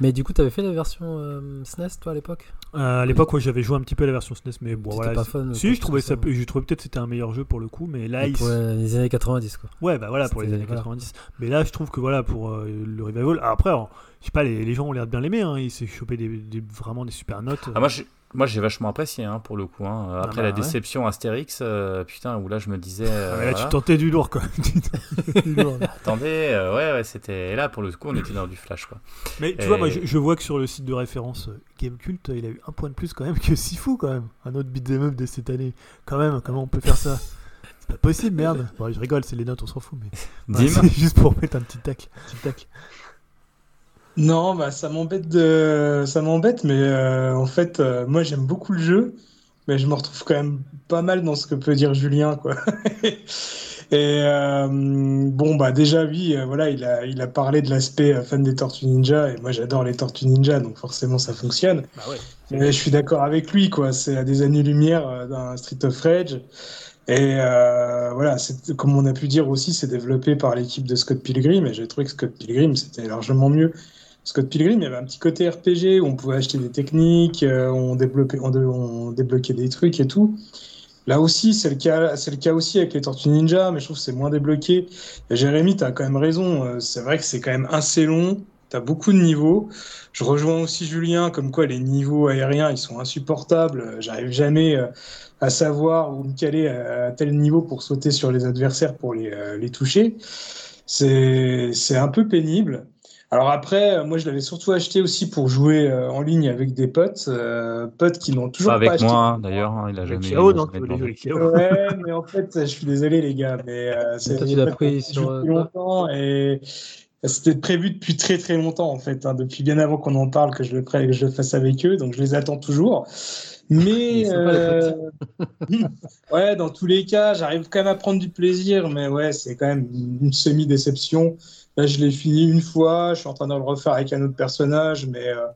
Mais du coup, t'avais fait la version euh, SNES toi à l'époque? Euh, À l'époque, ouais, j'avais joué un petit peu à la version SNES, mais bon, voilà. pas fun Si, je trouvais, ça, je trouvais peut-être que c'était un meilleur jeu pour le coup, mais là. Pour les années 90, quoi. Ouais, bah voilà, pour les années 90. Mais là, je trouve que voilà, pour euh, le revival. après, je sais pas, les, gens ont l'air de bien l'aimer, hein, il s'est chopé des, vraiment des super notes. Ah, moi, je moi, j'ai vachement apprécié hein, pour le coup. Hein. Ah Après bah la déception Astérix, euh, putain, où là je me disais. Ah, là, tu tentais du lourd, quoi. Attendez, euh, ouais, ouais, c'était. là, pour le coup, on était dans du flash, quoi. Mais tu vois, moi, je, vois que sur le site de référence euh, Gamecult, il a eu un point de plus quand même que Sifu, quand même. Un autre beat'em up de cette année. Quand même, comment on peut faire ça? C'est pas possible, merde. Bon, je rigole, c'est les notes, on s'en fout, mais. Dim. juste pour mettre un petit tac. Petit tac. Non, bah ça m'embête de, ça m'embête, mais euh, en fait, euh, moi j'aime beaucoup le jeu, mais je me retrouve quand même pas mal dans ce que peut dire Julien, quoi. Et euh, bon, bah déjà oui, voilà, il a, il a parlé de l'aspect fan des Tortues Ninja, et moi j'adore les Tortues Ninja, donc forcément ça fonctionne. Bah ouais. Mais je suis d'accord avec lui, quoi. C'est à des années-lumière d'un Street of Rage. Et voilà, comme on a pu dire aussi, c'est développé par l'équipe de Scott Pilgrim, et j'ai trouvé que Scott Pilgrim, c'était largement mieux Scott Pilgrim, il y avait un petit côté RPG où on pouvait acheter des techniques, euh, on, débloquait, on, débloquait des trucs et tout. Là aussi, c'est le cas, c'est le cas aussi avec les Tortues Ninja, mais je trouve que c'est moins débloqué. Et Jérémy, as quand même raison. Euh, c'est vrai que c'est quand même assez long. Tu as beaucoup de niveaux. Je rejoins aussi Julien, comme quoi les niveaux aériens, ils sont insupportables. J'arrive jamais euh, à savoir où me caler à tel niveau pour sauter sur les adversaires pour les, les toucher. C'est un peu pénible. Alors après, euh, moi je l'avais surtout acheté aussi pour jouer euh, en ligne avec des potes, euh, potes qui n'ont toujours pas, avec acheté. moi hein, d'ailleurs, hein, il a jamais. Chao, non, ouais, mais en fait, je suis désolé les gars, mais c'est pris sur longtemps et c'était prévu depuis très très longtemps en fait, hein, depuis bien avant qu'on en parle que je le que je le fasse avec eux, donc je les attends toujours. Mais ouais, dans tous les cas, j'arrive quand même à prendre du plaisir, mais ouais, c'est quand même une semi-déception. Là, je l'ai fini une fois, je suis en train de le refaire avec un autre personnage, mais euh,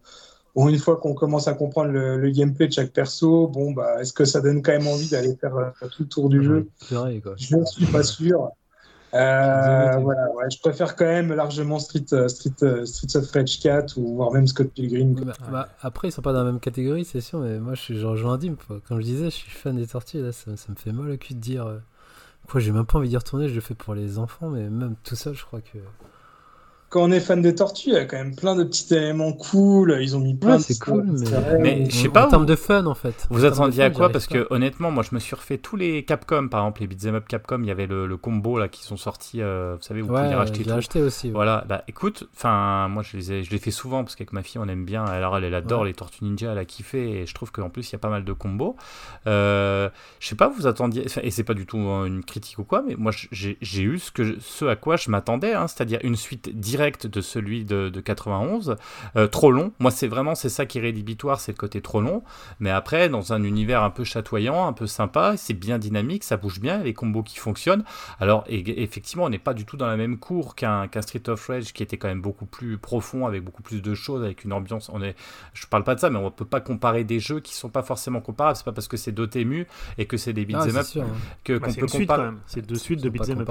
bon, une fois qu'on commence à comprendre le, gameplay de chaque perso, bon, bah, est-ce que ça donne quand même envie d'aller faire euh, tout le tour du jeu? Je ne suis pas sûr. Euh, voilà, ouais, je préfère quand même largement Street, Street, Streets of Rage 4 ou voire même Scott Pilgrim. Bah, bah, après, ils sont pas dans la même catégorie, c'est sûr, mais moi, je, suis, genre Dim. Comme je disais, je suis fan des tortues. Là, ça, ça me fait mal au cul de dire. Quoi, j'ai même pas envie d'y retourner, je le fais pour les enfants, mais même tout seul, je crois que quand on est fan des tortues, il y a quand même plein de petits éléments cool. Ils ont mis plein de c'est cool, mais, mais je sais pas. En termes de fun, en fait. Vous attendiez à quoi? Parce que honnêtement, moi, je me suis refait tous les Capcom, par exemple, les beat'em up Capcom. Il y avait le, combo là qui sont sortis. Euh, vous savez, vous ouais, pouvez racheter. J'ai acheté aussi. Voilà. Bah, écoute, enfin, moi, je les ai, je les fais souvent parce qu'avec ma fille, on aime bien. Alors, elle, elle adore les Tortues Ninja, elle a kiffé, et je trouve qu'en plus, il y a pas mal de combos. Euh, je sais pas, vous attendiez. Et c'est pas du tout une critique ou quoi, mais moi, j'ai eu ce que, ce à quoi je m'attendais, hein, c'est-à-dire une suite directe de celui de, 91. Euh, trop long. Moi, c'est vraiment c'est ça qui est rédhibitoire, c'est le côté trop long. Mais après, dans un univers un peu chatoyant, un peu sympa, c'est bien dynamique, ça bouge bien, les combos qui fonctionnent. Alors, effectivement, on n'est pas du tout dans la même cour qu'un Street of Rage qui était quand même beaucoup plus profond, avec beaucoup plus de choses, avec une ambiance. On est, je parle pas de ça, mais on peut pas comparer des jeux qui sont pas forcément comparables. C'est pas parce que c'est Dotemu et que c'est des beat'em ah, up hein. que bah, qu'on peut comparer. C'est deux suites de beat'em up.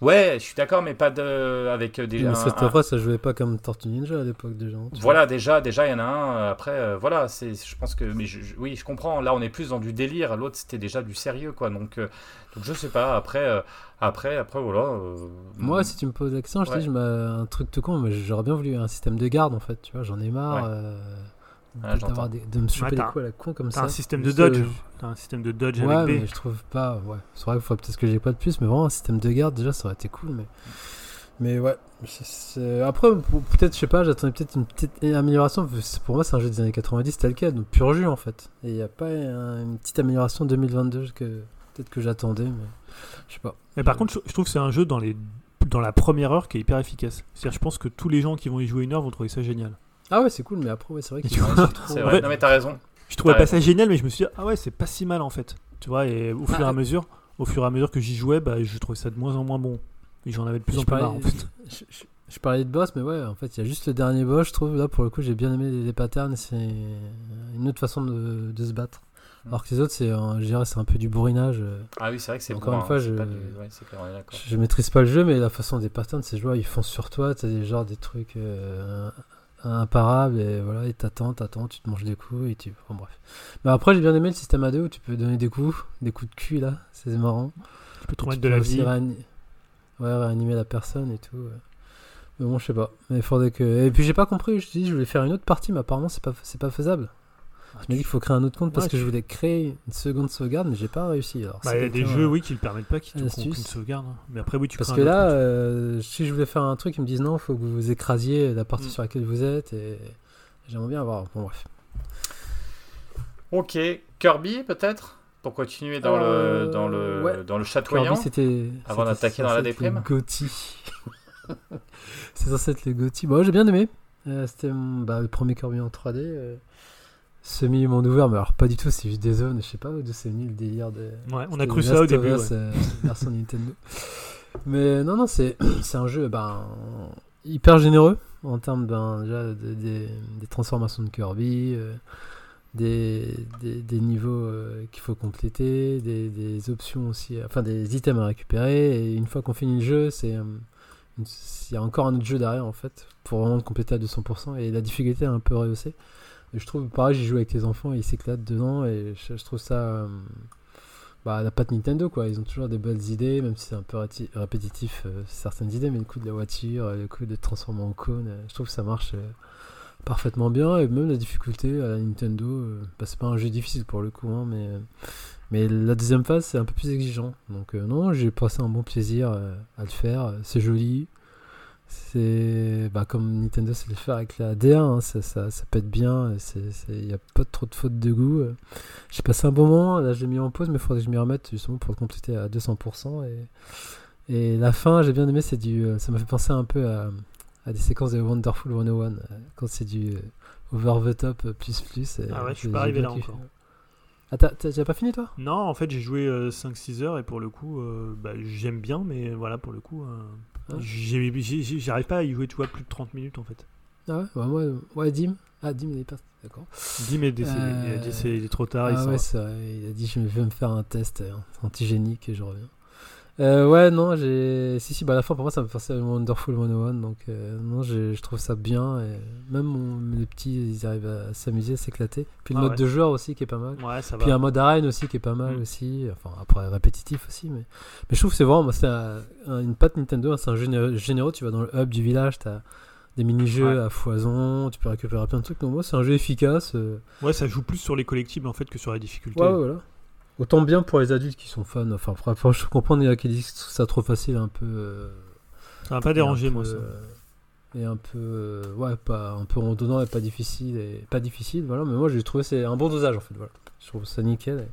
Ouais, je suis d'accord, mais pas de avec des. Street après, ça jouait pas comme Tortue Ninja à l'époque déjà. hein, Voilà, déjà, déjà, il y en a un. euh, Après, euh, voilà, c'est, je pense que, mais je- je- oui, je comprends. Là, on est plus dans du délire. L'autre, c'était déjà du sérieux, quoi. Donc, euh, donc je sais pas. Après, euh, après, après, voilà. euh, Moi, si tu me poses la question, je Ouais. dis, je m'a- un truc tout con, mais j'aurais bien voulu un système de garde en fait, tu vois, j'en ai marre Ouais. euh, d'avoir des- de me choper Ouais, des coups à la con comme T'as ça. un système de dodge. T'as un système de dodge Ouais, avec mais B. je trouve pas. Ouais, c'est vrai qu'il faudrait peut-être que j'ai pas de plus, mais vraiment un système de garde déjà ça aurait été cool. Mais, mais ouais. Après, peut-être, je sais pas, j'attendais peut-être une petite amélioration. que Pour moi, c'est un jeu des années 90 tel quel, donc pur jus en fait. Et il n'y a pas un- une petite amélioration 2022 que peut-être que j'attendais, mais je sais pas. Mais par contre, je trouve que c'est un jeu dans, les... dans la première heure qui est hyper efficace. C'est-à-dire, je pense que tous les gens qui vont y jouer une heure vont trouver ça génial. Ah ouais, c'est cool, mais après, ouais, c'est vrai qu'il tu vois, trop- En vrai. fait- Non, mais t'as raison. Je trouvais pas raison. ça génial, mais je me suis dit, ah ouais, c'est pas si mal en fait. Tu vois, et au fur et Ah. à mesure, au fur et à mesure que j'y jouais, bah, je trouvais ça de moins en moins bon. Et j'en avais de plus en Je plus parlais, marre en fait. je, je- je parlais de boss, mais ouais, en fait, il y a juste le dernier boss, je trouve. Là, pour le coup, j'ai bien aimé les, les patterns. C'est une autre façon de, de se battre. Mm. Alors que les autres, c'est, un- je dirais, c'est un peu du bourrinage. euh. Ah oui, c'est vrai que c'est Encore bon, une fois, hein, je- pas du- ouais, c'est clair, on est d'accord. Je maîtrise pas le jeu, mais la façon des patterns, c'est joueurs, ils foncent sur toi. T'as des genre des trucs euh, imparables et voilà, et t'attends, t'attends, tu te manges des coups et tu. Enfin, bref. Mais après, j'ai bien aimé le système AD où tu peux donner des coups, des coups de cul là, c'est marrant. Tu peux te remettre de la vie. Ouais, réanimer la personne et tout. ouais. Mais bon, je sais pas. Mais il faudrait que. Et puis j'ai pas compris. Je dis, je voulais faire une autre partie, mais apparemment c'est pas, c'est pas faisable. Je me dis qu'il faut créer un autre compte parce Ouais, que tu- je voulais créer une seconde sauvegarde, mais j'ai pas réussi. Alors, Bah, il y a des jeux, euh, oui, qui ne permettent pas qu'ils te qu'une sauvegarde. hein. Mais après, oui, tu Parce que là, euh, si je voulais faire un truc, ils me disent non, faut que vous écrasiez la partie Mm. sur laquelle vous êtes et j'aimerais bien avoir. Bon, bref. Ok, Kirby peut-être? Pour continuer dans Euh, le dans le ouais. dans le chatoyant. C'était. Avant d'attaquer dans la censé être déprime le Gotti. c'est censé être le Gotti. Bon, j'ai bien aimé. Euh, c'était bah, le premier Kirby en 3D. euh, semi-monde ouvert, mais alors pas du tout, c'est juste des zones. Je sais pas d'où c'est venu le délire de. Ouais, on a cru ça au début. Ouais. euh, version Nintendo. Mais non, non, c'est c'est un jeu ben, hyper généreux en termes ben, déjà, de- des- des transformations de Kirby, euh, des, des, niveaux euh, qu'il faut compléter, des, des options aussi, euh, enfin des items à récupérer. Et une fois qu'on finit le jeu, c'est euh, il y a encore un autre jeu derrière en fait pour vraiment le compléter à 200% et la difficulté est un peu rehaussée. Je trouve pareil, j'ai joué avec les enfants et ils s'éclatent dedans et je, trouve ça euh, bah, la patte Nintendo quoi. Ils ont toujours des belles idées, même si c'est un peu répétitif euh, certaines idées, mais le coup de la voiture, le coup de transformer en cône, je trouve que ça marche parfaitement bien et même la difficulté à la Nintendo, euh, bah, c'est pas un jeu difficile pour le coup, hein, mais euh, mais la deuxième phase c'est un peu plus exigeant. Donc euh, non, j'ai passé un bon plaisir à le faire. C'est joli. C'est bah, comme Nintendo sait le faire avec la DR, hein, ça, ça, ça pète bien, il n'y a pas trop de fautes de goût. J'ai passé un bon moment, là je l'ai mis en pause, mais il faudrait que je m'y remette justement pour le compléter à 200%. Et, et la fin, j'ai bien aimé, c'est du, ça m'a fait penser un peu à, à des séquences de Wonderful 101, euh, quand c'est du euh, over the top euh, plus plus. Ah ouais, je suis pas arrivé là encore. Ah, t'as pas fini toi? Non, en fait, j'ai joué euh, 5-6 heures et pour le coup, euh, bah, j'aime bien, mais voilà, pour le coup, euh, Ouais. j'arrive pas à y jouer, tu vois, plus de 30 minutes en fait. Ah ouais, bah, moi, ouais, Dim. Ah, Dim, il est pas. D'accord. Dim est décédé, il a dit c'est il est trop tard, il Ah s'en ouais, vrai. Il a dit je vais me faire un test antigénique et je reviens. Euh, ouais, non, j'ai. Si, si, bah à la fin, pour moi, ça me fait à Wonderful 101. Donc, euh, non, je trouve ça bien. Et même mon- les petits, ils arrivent à s'amuser, à s'éclater. Puis le Ah mode ouais. de joueur aussi qui est pas mal. Ouais, ça va. Puis un mode arène aussi qui est pas mal Mm. aussi. Enfin, après, répétitif aussi. Mais, mais je trouve que c'est vraiment. C'est un- un- une patte Nintendo. hein, c'est un généreux, généreux. Tu vas dans le hub du village, t'as des mini-jeux Ouais. à foison. Tu peux récupérer plein de trucs. Donc, moi, c'est un jeu efficace. euh, Ouais, ça joue plus sur les collectibles en fait que sur la difficulté. Ouais, voilà. Autant bien pour les adultes qui sont fans. Enfin, je comprends il y en a qui disent que ça trop facile, un peu. euh, Ça m'a pas dérangé, moi, ça. euh, Et un peu. euh, ouais, pas, un peu rondonnant et pas difficile. Et, pas difficile, voilà. Mais moi, j'ai trouvé c'est un bon dosage, en fait. Voilà. Je trouve ça nickel.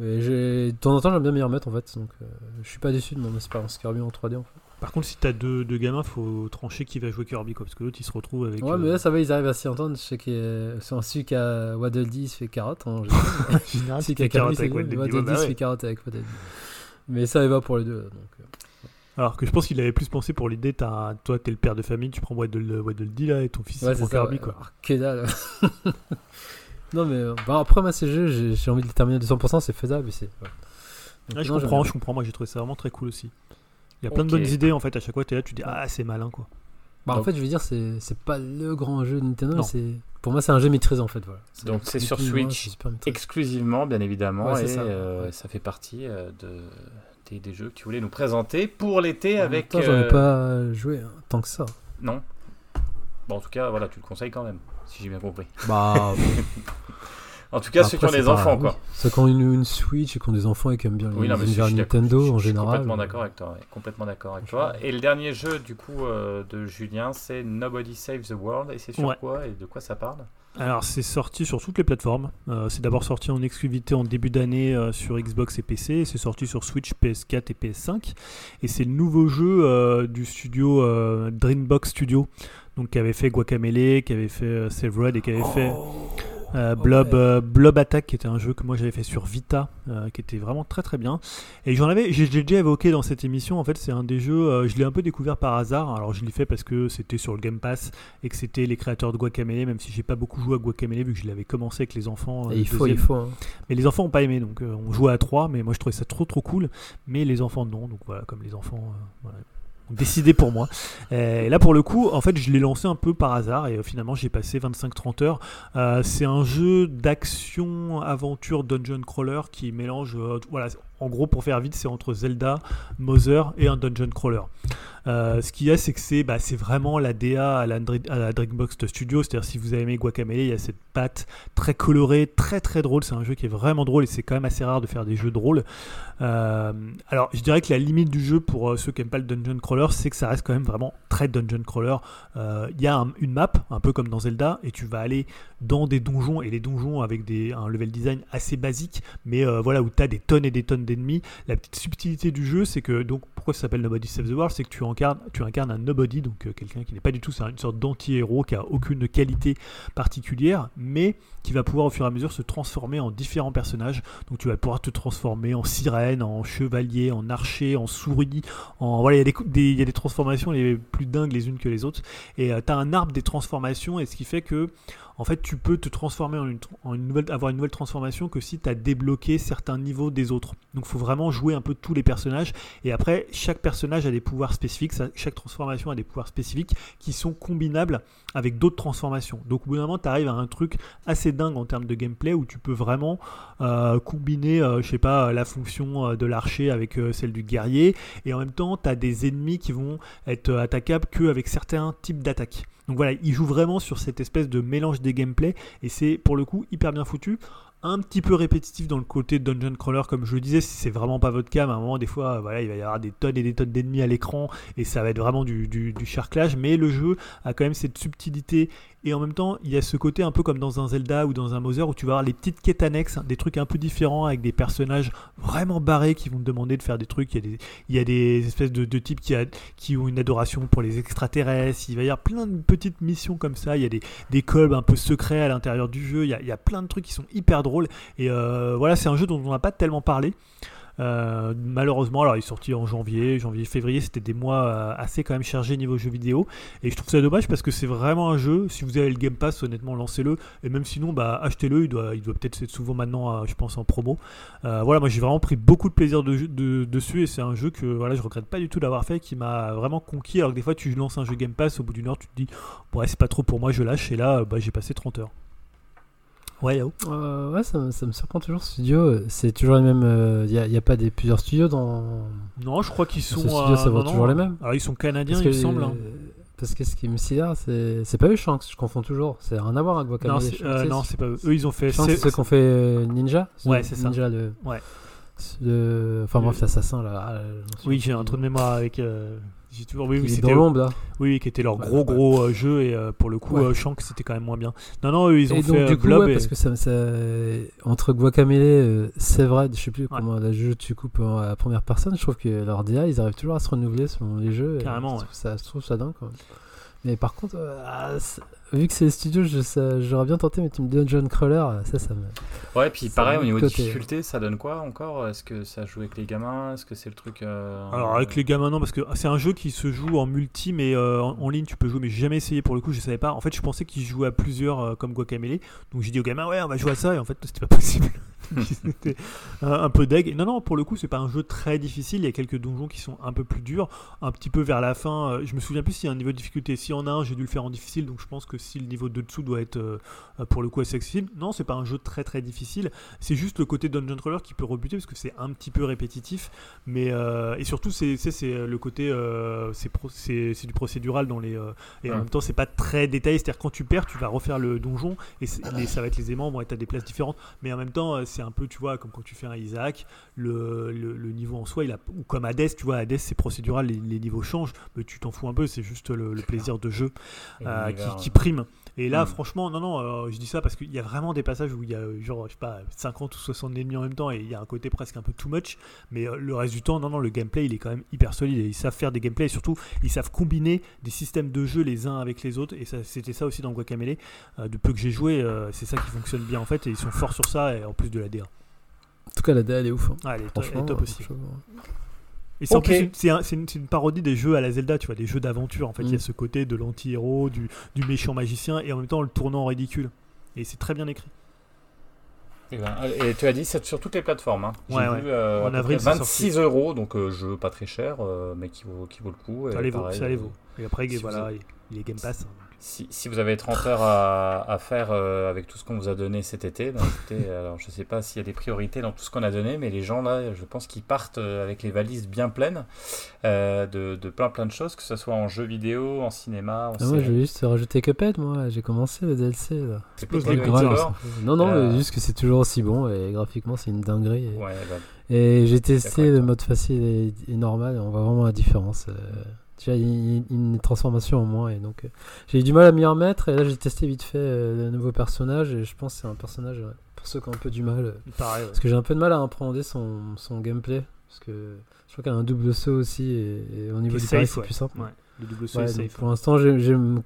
Et, de temps en temps, j'aime bien m'y remettre, en fait. Donc, euh, je suis pas déçu de mon expérience Kirby en 3D, en fait. Par contre, si t'as deux, deux gamins, faut trancher qui va jouer Kirby, quoi, parce que l'autre il se retrouve avec. Ouais, euh, mais là, ça va, ils arrivent à s'y entendre. Je sais que c'est celui qui a Waddle Dee, il se fait carotte. En général. en général, tu qui a Kirby, c'est Waddle Dee. Waddle Ouais, Dee bah se fait carotte avec Waddle Dee. Mais ça, il va pour les deux. Donc, euh. Alors que je pense qu'il avait plus pensé pour l'idée, t'as- toi t'es le père de famille, tu prends Waddle, Waddle Dee là, et ton fils Ouais, il prend ça, Kirby, ouais. quoi. Alors, que dalle. non, mais euh, bah, après, moi, ces jeux, j'ai j'ai envie de les terminer à 200%, c'est faisable. et c'est- ouais. Donc, Ouais, je non, comprends, je comprends, moi j'ai trouvé ça vraiment très cool aussi. Il y a plein de bonnes idées en fait, à chaque fois t'es là, tu dis ah c'est malin quoi. Bah, en fait, je veux dire, c'est c'est pas le grand jeu de Nintendo, c'est pour moi, c'est un jeu maîtrisé en fait. Voilà. Donc c'est sur Switch exclusivement, bien évidemment, et ça. Euh, ça. fait partie euh, de, des, des, jeux que tu voulais nous présenter pour l'été avec. J'en ai pas joué hein, tant que ça. Non. Bon, en tout cas, voilà, tu le conseilles quand même, si j'ai bien compris. Bah. En tout cas, ceux qui ont des enfants, quoi. Ceux qui ont une, Switch et qui ont des enfants et qui aiment bien oui, Nintendo en général. Je suis complètement d'accord avec toi. Complètement d'accord avec toi. Et le dernier jeu, du coup, euh, de Julien, c'est Nobody Saves the World. Et c'est sur quoi et de quoi ça parle? Alors c'est sorti sur toutes les plateformes. Euh, c'est d'abord sorti en exclusivité en début d'année euh, sur Xbox et PC. C'est sorti sur Switch, PS4 et PS5. Et c'est le nouveau jeu du studio Dreambox Studio. Donc qui avait fait Guacamele, qui avait fait Severed et qui avait fait oh. Euh, Blob, euh, Blob Attack, qui était un jeu que moi j'avais fait sur Vita, euh, qui était vraiment très très bien. Et j'en avais, j'ai déjà évoqué dans cette émission. En fait, c'est un des jeux, je l'ai un peu découvert par hasard. Alors je l'ai fait parce que c'était sur le Game Pass et que c'était les créateurs de Guacamele, même si j'ai pas beaucoup joué à Guacamele vu que je l'avais commencé avec les enfants. il faut, il faut. Hein. Mais les enfants ont pas aimé, donc on jouait à trois. Mais moi je trouvais ça trop trop cool. Mais les enfants non, donc voilà, comme les enfants. Voilà décidé pour moi. Là, pour le coup, en fait, je l'ai lancé un peu par hasard et euh, finalement, j'ai passé 25-30 heures. Euh, c'est un jeu d'action, aventure, dungeon crawler qui mélange. Euh, voilà, en gros, pour faire vite, c'est entre Zelda, Mother et un dungeon crawler. Euh, ce qu'il y a, c'est que c'est bah, vraiment la DA à la, à Dreambox Studio. C'est-à-dire, si vous avez aimé Guacamele, il y a cette patte très colorée, très très drôle. C'est un jeu qui est vraiment drôle et c'est quand même assez rare de faire des jeux drôles. Euh, alors, je dirais que la limite du jeu pour euh, ceux qui n'aiment pas le dungeon crawler, c'est que ça reste quand même vraiment très dungeon crawler. Il y a une map, un peu comme dans Zelda, et tu vas aller dans des donjons et les donjons avec des, un level design assez basique, mais voilà où tu as des tonnes et des tonnes La petite subtilité du jeu, c'est que donc pourquoi ça s'appelle Nobody Save the World, c'est que tu incarnes, tu incarnes un nobody, donc euh, quelqu'un qui n'est pas du tout, c'est une sorte d'anti-héros qui a aucune qualité particulière, mais qui va pouvoir au fur et à mesure se transformer en différents personnages. Donc tu vas pouvoir te transformer en sirène, en chevalier, en archer, en souris, en voilà, il y, a des, il y a des transformations les plus dingues les unes que les autres. Et euh, tu as un arbre des transformations, et ce qui fait que en fait, tu peux te transformer en une, nouvelle, avoir une nouvelle transformation que si tu as débloqué certains niveaux des autres. Donc, il faut vraiment jouer un peu tous les personnages. Et après, chaque personnage a des pouvoirs spécifiques, chaque transformation a des pouvoirs spécifiques qui sont combinables avec d'autres transformations. Donc, au bout d'un moment, tu arrives à un truc assez dingue en termes de gameplay où tu peux vraiment euh, combiner, euh, je sais pas, la fonction euh, de l'archer avec celle du guerrier. Et en même temps, tu as des ennemis qui vont être attaquables qu'avec certains types d'attaques. Donc voilà, il joue vraiment sur cette espèce de mélange des gameplays et c'est pour le coup hyper bien foutu. Un petit peu répétitif dans le côté dungeon crawler comme je le disais si c'est vraiment pas votre cas à un moment des fois voilà il va y avoir des tonnes et des tonnes d'ennemis à l'écran et ça va être vraiment du, du, du charclage mais le jeu a quand même cette subtilité et en même temps, il y a ce côté un peu comme dans un Zelda ou dans un Mother où tu vas avoir les petites quêtes annexes, des trucs un peu différents avec des personnages vraiment barrés qui vont te demander de faire des trucs. Il y a des, espèces de, types qui, ont une adoration pour les extraterrestres. Il va y avoir plein de petites missions comme ça. Il y a des, des clubs un peu secrets à l'intérieur du jeu. Il y, a, il y, a, plein de trucs qui sont hyper drôles. Et euh, voilà, c'est un jeu dont on n'a pas tellement parlé. Euh, malheureusement, alors il est sorti en janvier, janvier, février, c'était des mois euh, assez quand même chargés niveau jeux vidéo. Et je trouve ça dommage parce que c'est vraiment un jeu. Si vous avez le Game Pass, honnêtement, lancez-le. Et même sinon, bah, achetez-le. Il doit, peut-être être souvent maintenant, euh, je pense, en promo. voilà, moi j'ai vraiment pris beaucoup de plaisir de, dessus et c'est un jeu que voilà, je regrette pas du tout d'avoir fait, qui m'a vraiment conquis. Alors que des fois, tu lances un jeu Game Pass, au bout d'une heure, tu te dis, ouais, c'est pas trop pour moi, je lâche. Et là, bah, j'ai passé 30 heures. Ouais, euh, ouais ça, ça, me surprend toujours ce studio. C'est toujours les mêmes. Il euh, n'y a, a, pas des plusieurs studios dans. Non, je crois qu'ils sont. Studio, ça va toujours les mêmes. Alors, ils sont canadiens, il me semble. Hein. Parce que ce qui me sidère, c'est c'est pas eux Shanks, je confonds toujours. C'est rien à voir avec Guacamole. Non, c'est euh, non, pas eux. Eux, ils ont fait. C'est ceux qu'on fait Ninja. Ouais, c'est ça. Ninja de. Ouais. De... Enfin bref, l'assassin là. Ah, oui, j'ai un trou de mémoire avec. J'ai toujours oui, oui c'était l'ombre Oui, qui était leur gros gros euh, jeu et euh, pour le coup, ouais. Shank c'était quand même moins bien. Non non, eux, ils ont et fait donc, du coup, Blob et... parce que ça, ça entre Guacamele, c'est vrai, je sais plus comment la jeu tu coupes à la première personne, je trouve que leur DA, ils arrivent toujours à se renouveler selon les jeux. Carrément. Je, trouve ça, je trouve ça dingue quand même. Mais par contre, euh, ah, vu que c'est les studios, j'aurais bien tenté, mais tu me dis John Crawler, ça, ça me. Ouais, puis pareil, au niveau de difficulté, ça donne quoi encore? Est-ce que ça joue avec les gamins? Est-ce que c'est le truc. Euh, Alors, avec les gamins, non, parce que c'est un jeu qui se joue en multi, mais euh, en, ligne, tu peux jouer, mais j'ai jamais essayé pour le coup, je savais pas. En fait, je pensais qu'il jouait à plusieurs comme Guacamele, donc j'ai dit aux gamins, ouais, on va jouer à ça, et en fait, c'était pas possible. C'était un, peu deg. Non, non, pour le coup, c'est pas un jeu très difficile. Il y a quelques donjons qui sont un peu plus durs. Un petit peu vers la fin, euh, je me souviens plus s'il y a un niveau de difficulté. Si en a un, j'ai dû le faire en difficile, donc je pense que si le niveau de dessous doit être euh, pour le coup assez accessible. Non, c'est pas un jeu très très difficile. C'est juste le côté dungeon crawler qui peut rebuter parce que c'est un petit peu répétitif. Mais euh, et surtout, c'est le côté euh, c'est pro- du procédural dans les euh, et en même temps, c'est pas très détaillé. C'est-à-dire quand tu perds, tu vas refaire le donjon et les- ça va être les aimants vont être à des places différentes. Mais en même temps, euh, c'est un peu, tu vois, comme quand tu fais un Isaac, le, le, le niveau en soi, il a, ou comme Hades, tu vois, Hades c'est procédural, les, les niveaux changent, mais tu t'en fous un peu, c'est juste le, le plaisir de jeu euh, qui prime. Et là, Mm. franchement, non, non, euh, je dis ça parce qu'il y a vraiment des passages où il y a, euh, genre, je sais pas, 50 ou 60 ennemis en même temps et il y a un côté presque un peu too much. Mais euh, le reste du temps, non, non, le gameplay, il est quand même hyper solide et ils savent faire des gameplays et surtout, ils savent combiner des systèmes de jeu les uns avec les autres. Et ça, c'était ça aussi dans Guacamele. Euh, de peu que j'ai joué, c'est ça qui fonctionne bien en fait et ils sont forts sur ça et en plus de la DA. En tout cas, la DA, elle est ouf. hein. Ah, elle est, elle top aussi. Et c'est en Ok. plus une- c'est un- c'est une, c'est une parodie des jeux à la Zelda, tu vois, des jeux d'aventure. En fait, il y a Mm. ce côté de l'anti-héros, du, du méchant magicien, et en même temps le tournant en ridicule. Et c'est très bien écrit. Et, ben, et tu as dit c'est sur toutes les plateformes. Hein. J'ai Ouais, ouais. vu euh, En avril, près c'est 26 euros, donc euh, jeu pas très cher, euh, mais qui vaut, qui vaut le coup. et Ça les vaut, pareil, ça les euh, vaut. Et après, si voilà, vous il il est Game Pass. Si, si vous avez 30 heures à, à faire euh, avec tout ce qu'on vous a donné cet été, ben, écoutez, alors je sais pas s'il y a des priorités dans tout ce qu'on a donné, mais les gens là, je pense qu'ils partent euh, avec les valises bien pleines euh, de, de plein plein de choses, que ce soit en jeux vidéo, en cinéma, en Ah, moi, je vais juste rajouter Cuphead, moi. J'ai commencé le DLC. Là. C'est fait- Non, non, Euh, juste que c'est toujours aussi bon et graphiquement, c'est une dinguerie. Et, Ouais, bah, et j'ai testé le toi. mode facile et, et normal et on voit vraiment la différence. Il y a une transformation en moins et donc euh, j'ai eu du mal à m'y remettre. Et là, j'ai testé vite fait euh, le nouveau personnage et je pense que c'est un personnage euh, pour ceux qui ont un peu du mal. euh, Pareil, ouais. Parce que j'ai un peu de mal à appréhender son, son gameplay. Parce que je crois qu'elle a un double saut aussi. Et, et au niveau du safe, c'est ouais. plus simple. Le double saut est donc safe. pour l'instant, je, vais me-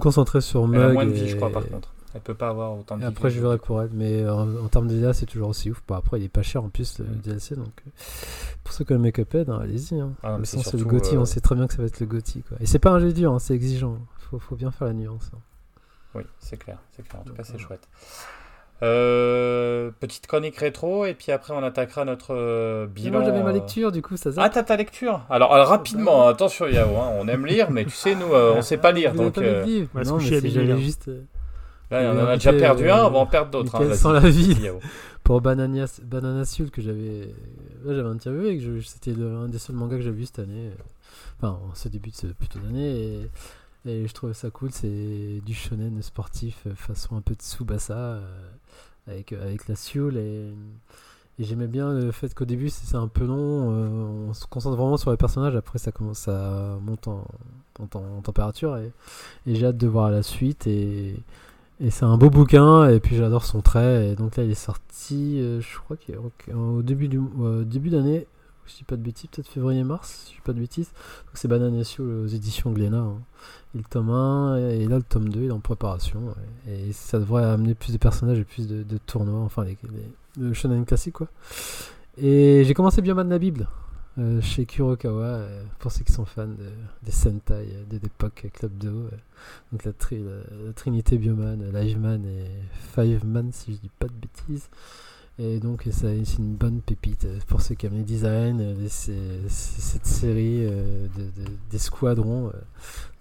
concentrer sur Elle a Mug. moins de vie, je crois, par contre. Elle peut pas avoir autant de Et après, je verrai pour elle. Mais euh, en, en termes de DA, c'est toujours aussi ouf. Bon, après, il est pas cher en plus, le Mm. DLC. Donc, euh, pour ceux qui aiment Cuphead, hein, allez-y. Hein. Ah, mais le c'est sens, c'est le Gotti. euh, On sait très bien que ça va être le Gotti. Quoi. Et c'est pas un jeu dur, hein, c'est exigeant. Faut, faut bien faire la nuance. hein. Oui, c'est clair, c'est clair. En tout cas, c'est chouette. Euh, petite chronique rétro, et puis après, on attaquera notre euh, bilan. moi, j'avais ma lecture, du coup, ça Ah, zappe. t'as ta lecture? Alors, alors, rapidement, attention Yao, hein, on aime lire, mais tu sais, nous, euh, on sait pas lire. Vous Donc pas euh, se Non, mais c'est- j'avais juste. Euh, là, on en a déjà perdu un, euh, on va en perdre d'autres. hein, sans la. Yao. pour Banana, Banana Soul que j'avais j'avais interviewé et que c'était un des seuls mangas que j'ai vu cette année enfin en ce début de ce plutôt d'année et, et je trouvais ça cool c'est du shonen sportif euh, façon un peu de Tsubasa euh, avec, avec la Soul et, et j'aimais bien le fait qu'au début c'est un peu long euh, on se concentre vraiment sur les personnages après ça commence à monter en, en tem- en température et, et j'ai hâte de voir la suite et et c'est un beau bouquin, et puis j'adore son trait. Et donc là, il est sorti, euh, je crois qu'il est au- début du au début d'année, je dis pas de bêtises, peut-être février-mars, je dis pas de bêtises. Donc c'est Banana Soul aux éditions Glénat. hein. Et le tome 1, et là le tome 2 il est en préparation. Et, ça devrait amener plus de personnages et plus de, de tournois, enfin les, les- le shonen classique quoi. Et j'ai commencé Bioman la Bible. Euh, chez Kurokawa, euh, pour ceux qui sont fans de, des Sentai euh, de l'époque Club Do. donc la, tri- la- la Trinité Bioman, Liveman et Fiveman, si je dis pas de bêtises. Et donc c'est une bonne pépite pour ceux qui aiment les designs, les- cette série de, de- des squadrons.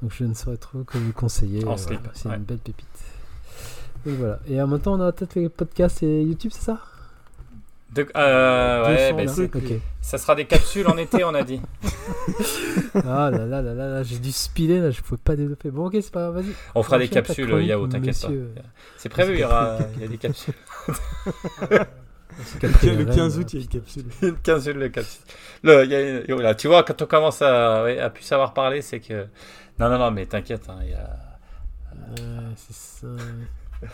donc je ne saurais trop que vous conseiller. Voilà, c'est ouais. une belle pépite. Et voilà. Et en même temps, on a peut-être les podcasts et YouTube, c'est ça? De- euh, ouais, 200 ben, là. c'est- Ok. ça sera des capsules en été, on a dit. Ah là là là là, là, j'ai dû speeder là, je pouvais pas développer. Bon ok, c'est pas grave, vas-y. On fera des Enchaîne ta capsules, Yao, t'inquiète pas. C'est prévu, il y aura il y a des capsules. Le 15 août, il y a une capsule. Une quinzaine de capsules. Le, il y a- et voilà, tu vois, quand on commence à, ouais, à plus savoir parler, c'est que. Non, non, non, mais t'inquiète, hein, il y a. Ouais, c'est ça.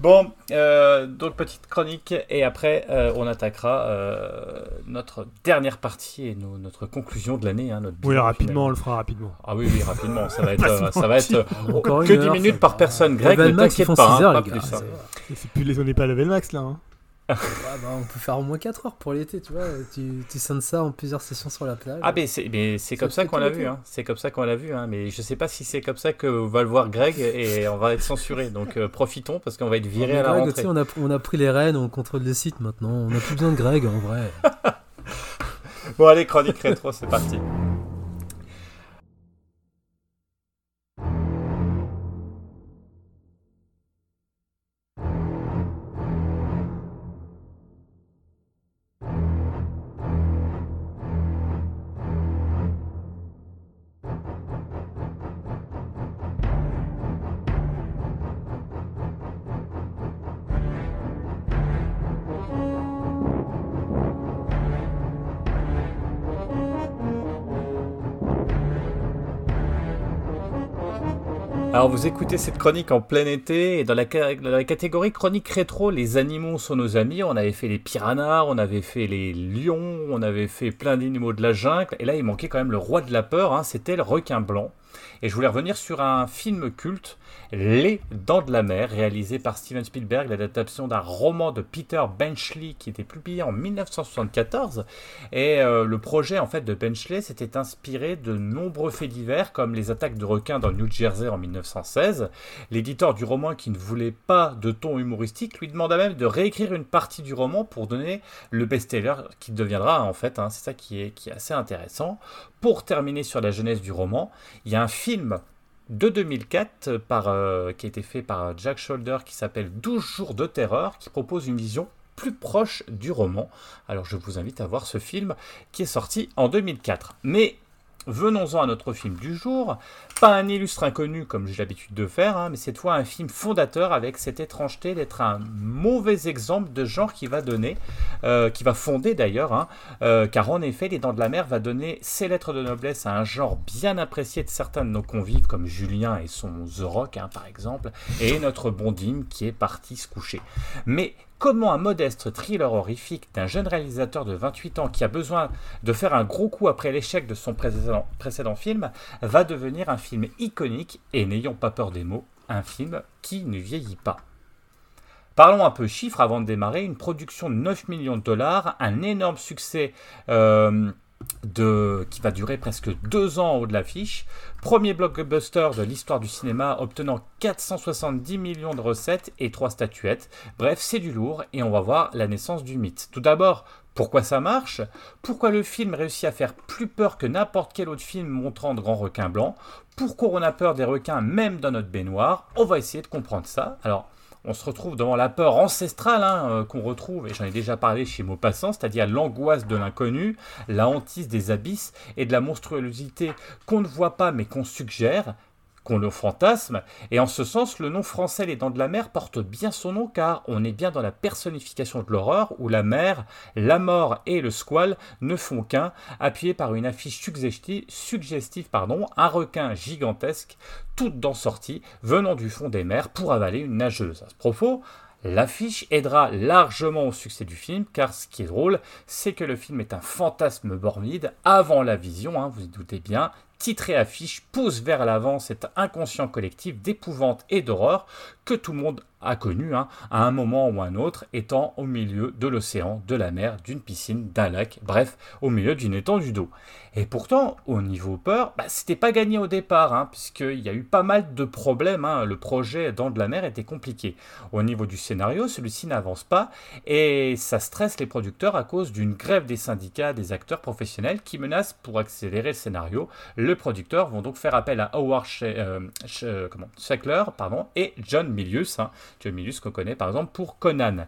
Bon, euh, donc petite chronique, et après, euh, on attaquera euh, notre dernière partie et nos- notre conclusion de l'année. Hein, Oui, rapidement, on le fera rapidement. Ah oui, oui, rapidement, ça va être, ça va être Encore que une 10 heure, minutes par personne. Greg, ne t'inquiète pas, 6 hein, pas plus. hein. c'est- Et c'est plus les, on n'est pas à level max là. Bah, on peut faire au moins 4 heures pour l'été, tu vois. Tu, tu ça en plusieurs sessions sur la plage. Ah, mais c'est comme ça qu'on l'a vu. Hein. C'est comme ça qu'on l'a vu. Hein. Mais je sais pas si c'est comme ça que va le voir Greg et on va être censuré. Donc euh, profitons parce qu'on va être viré à la rentrée. On a, on a pris les rênes, on contrôle le site maintenant. On n'a plus besoin de Greg en vrai. bon, allez, chronique rétro, c'est parti. Vous écoutez cette chronique en plein été et dans la, catégorie chronique rétro, les animaux sont nos amis. On avait fait les piranhas, on avait fait les lions, on avait fait plein d'animaux de la jungle et là il manquait quand même le roi de la peur, hein, c'était le requin blanc. Et je voulais revenir sur un film culte, Les Dents de la Mer, réalisé par Steven Spielberg, l'adaptation d'un roman de Peter Benchley qui était publié en 1974. Et euh, le projet en fait de Benchley s'était inspiré de nombreux faits divers comme les attaques de requins dans New Jersey en 1916. L'éditeur du roman qui ne voulait pas de ton humoristique lui demanda même de réécrire une partie du roman pour donner le best-seller qui deviendra en fait, hein, c'est ça qui est assez intéressant. Pour terminer sur la jeunesse du roman, il y a un film de 2004 par, euh, qui a été fait par Jack Shoulder qui s'appelle 12 jours de terreur qui propose une vision plus proche du roman. Alors je vous invite à voir ce film qui est sorti en 2004. Mais Venons-en à notre film du jour. Pas un illustre inconnu comme j'ai l'habitude de faire, hein, mais cette fois un film fondateur avec cette étrangeté d'être un mauvais exemple de genre qui va donner, euh, qui va fonder d'ailleurs, hein, euh, car en effet, Les Dents de la Mer va donner ses lettres de noblesse à un genre bien apprécié de certains de nos convives comme Julien et son The Rock hein, par exemple, et notre Bondine qui est parti se coucher. Mais comment un modeste thriller horrifique d'un jeune réalisateur de 28 ans qui a besoin de faire un gros coup après l'échec de son précédent, film va devenir un film iconique et n'ayons pas peur des mots, un film qui ne vieillit pas. Parlons un peu chiffres avant de démarrer. Une production de 9 millions de dollars, un énorme succès euh, de, qui va durer presque deux ans en haut de l'affiche. Premier blockbuster de l'histoire du cinéma obtenant 470 millions de recettes et trois statuettes. Bref, c'est du lourd et on va voir la naissance du mythe. Tout d'abord, pourquoi ça marche? Pourquoi le film réussit à faire plus peur que n'importe quel autre film montrant de grands requins blancs? Pourquoi on a peur des requins même dans notre baignoire? On va essayer de comprendre ça. Alors, on se retrouve devant la peur ancestrale hein, euh, qu'on retrouve, et j'en ai déjà parlé chez Maupassant, c'est-à-dire l'angoisse de l'inconnu, la hantise des abysses et de la monstruosité qu'on ne voit pas mais qu'on suggère, qu'on le et en ce sens, le nom français Les Dents de la Mer porte bien son nom car on est bien dans la personnification de l'horreur où la mer, la mort et le squale ne font qu'un, appuyé par une affiche suggestive, pardon, un requin gigantesque, toute dents sorties, venant du fond des mers pour avaler une nageuse. À ce propos, L'affiche aidera largement au succès du film, car ce qui est drôle, c'est que le film est un fantasme bornide avant la vision, hein, vous vous doutez bien, titre et affiche pousse vers l'avant cet inconscient collectif d'épouvante et d'horreur que tout le monde a connu hein, à un moment ou un autre, étant au milieu de l'océan, de la mer, d'une piscine, d'un lac, bref, au milieu d'une étendue d'eau. Et pourtant, au niveau peur, bah, c'était pas gagné au départ, hein, puisqu'il y a eu pas mal de problèmes. Hein. Le projet dans de la mer était compliqué. Au niveau du scénario, celui-ci n'avance pas et ça stresse les producteurs à cause d'une grève des syndicats des acteurs professionnels qui menacent pour accélérer le scénario. Les producteurs vont donc faire appel à Howard euh, Shackler pardon, et John Milius, hein, John Milius qu'on connaît par exemple pour Conan.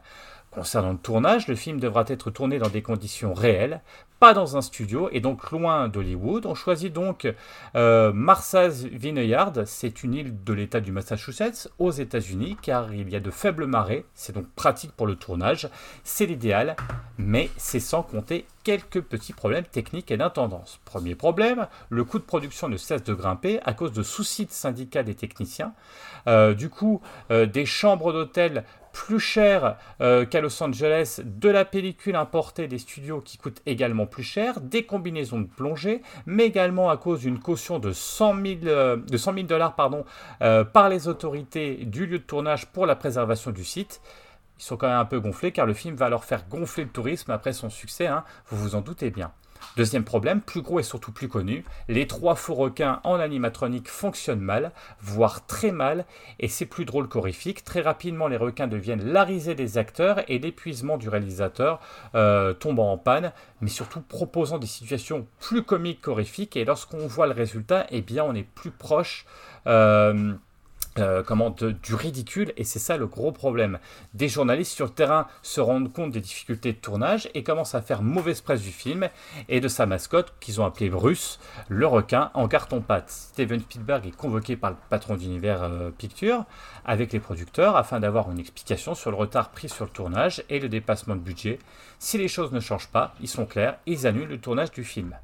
Concernant le tournage, le film devra être tourné dans des conditions réelles, pas dans un studio et donc loin d'Hollywood. On choisit donc euh, Martha's Vineyard, c'est une île de l'État du Massachusetts aux États-Unis car il y a de faibles marées, c'est donc pratique pour le tournage, c'est l'idéal, mais c'est sans compter quelques petits problèmes techniques et d'intendance. Premier problème, le coût de production ne cesse de grimper à cause de soucis de syndicats des techniciens. Euh, du coup, euh, des chambres d'hôtel plus cher euh, qu'à Los Angeles, de la pellicule importée des studios qui coûte également plus cher, des combinaisons de plongée, mais également à cause d'une caution de 100 000, euh, dollars euh, par les autorités du lieu de tournage pour la préservation du site. ils sont quand même un peu gonflés car le film va leur faire gonfler le tourisme après son succès, hein, vous vous en doutez bien. Deuxième problème, plus gros et surtout plus connu, les trois faux requins en animatronique fonctionnent mal, voire très mal, et c'est plus drôle qu'horrifique. Très rapidement, les requins deviennent la risée des acteurs et l'épuisement du réalisateur euh, tombant en panne, mais surtout proposant des situations plus comiques qu'horrifiques. Et lorsqu'on voit le résultat, eh bien, on est plus proche. Euh, euh, comment du ridicule et c'est ça le gros problème. Des journalistes sur le terrain se rendent compte des difficultés de tournage et commencent à faire mauvaise presse du film et de sa mascotte qu'ils ont appelé Bruce, le requin en carton-pâte. Steven Spielberg est convoqué par le patron d'univers euh, Picture avec les producteurs afin d'avoir une explication sur le retard pris sur le tournage et le dépassement de budget. Si les choses ne changent pas, ils sont clairs, ils annulent le tournage du film.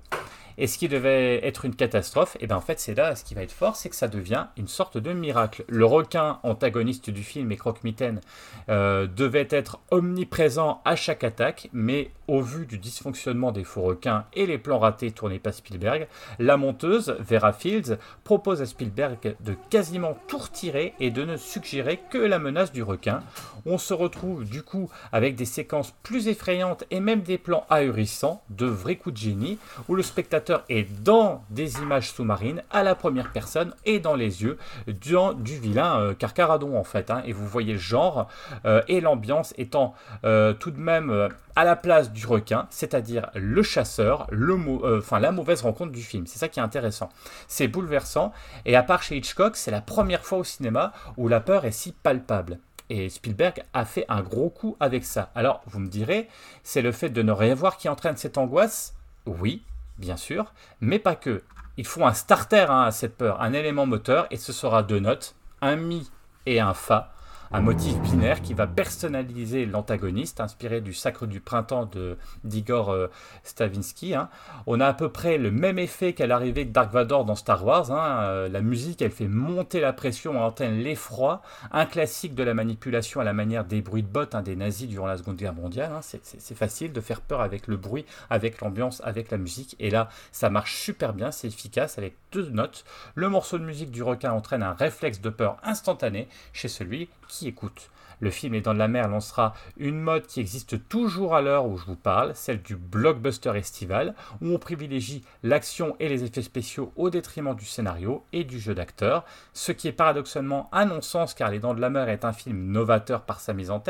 Et ce qui devait être une catastrophe, et eh bien en fait c'est là ce qui va être fort, c'est que ça devient une sorte de miracle. Le requin antagoniste du film et Croque-Mitaine euh, devait être omniprésent à chaque attaque, mais au vu du dysfonctionnement des faux requins et les plans ratés tournés par Spielberg, la monteuse, Vera Fields, propose à Spielberg de quasiment tout retirer et de ne suggérer que la menace du requin. On se retrouve du coup avec des séquences plus effrayantes et même des plans ahurissants, de vrais coups de génie, où le spectateur est dans des images sous-marines à la première personne et dans les yeux du, du vilain euh, Carcaradon en fait. Hein. et vous voyez le genre euh, et l'ambiance étant euh, tout de même à la place du requin, c'est-à-dire le chasseur, le enfin la mauvaise rencontre du film. C'est ça qui est intéressant. C'est bouleversant et à part chez Hitchcock, c'est la première fois au cinéma où la peur est si palpable. Et Spielberg a fait un gros coup avec ça. Alors, vous me direz, c'est le fait de ne rien voir qui entraîne cette angoisse? Oui, bien sûr, mais pas que. Il faut un starter hein, à cette peur, un élément moteur, et ce sera deux notes, un mi et un fa, un motif binaire qui va personnaliser l'antagoniste, inspiré du Sacre du Printemps de d'Igor euh, Stavinsky. Hein. On a à peu près le même effet qu'à l'arrivée de Dark Vador dans Star Wars. Hein. Euh, la musique, elle fait monter la pression, entraîne l'effroi. Un classique de la manipulation à la manière des bruits de bottes hein, des nazis durant la Seconde Guerre mondiale. C'est facile de faire peur avec le bruit, avec l'ambiance, avec la musique. Et là, ça marche super bien, c'est efficace avec deux notes. Le morceau de musique du requin entraîne un réflexe de peur instantané chez celui écoute. Le film est dans la mer lancera une mode qui existe toujours à l'heure où je vous parle, celle du blockbuster estival, où on privilégie l'action et les effets spéciaux au détriment du scénario et du jeu d'acteur, ce qui est paradoxalement un non-sens car Les Dents de la Mer est un film novateur par sa mise en,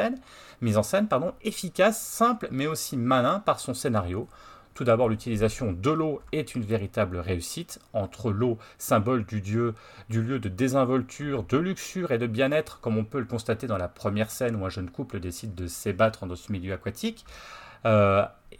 mise en scène, pardon, efficace, simple mais aussi malin par son scénario. Tout d'abord, l'utilisation de l'eau est une véritable réussite. Entre l'eau, symbole du, dieu, du lieu de désinvolture, de luxure et de bien-être, comme on peut le constater dans la première scène où un jeune couple décide de s'ébattre dans ce milieu aquatique,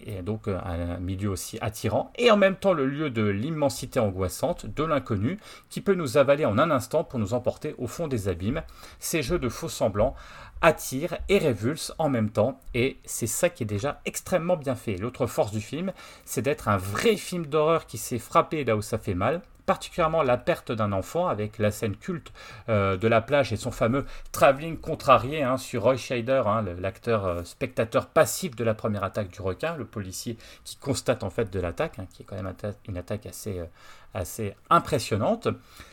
et donc euh, un milieu aussi attirant, et en même temps le lieu de l'immensité angoissante, de l'inconnu, qui peut nous avaler en un instant pour nous emporter au fond des abîmes. Ces jeux de faux semblants attire et révulse en même temps, et c'est ça qui est déjà extrêmement bien fait. L'autre force du film, c'est d'être un vrai film d'horreur qui s'est frappé là où ça fait mal, particulièrement la perte d'un enfant avec la scène culte euh, de la plage et son fameux travelling contrarié hein, sur Roy Scheider, hein, l'acteur euh, spectateur passif de la première attaque du requin, le policier qui constate en fait de l'attaque, hein, qui est quand même une attaque assez, euh, assez impressionnante.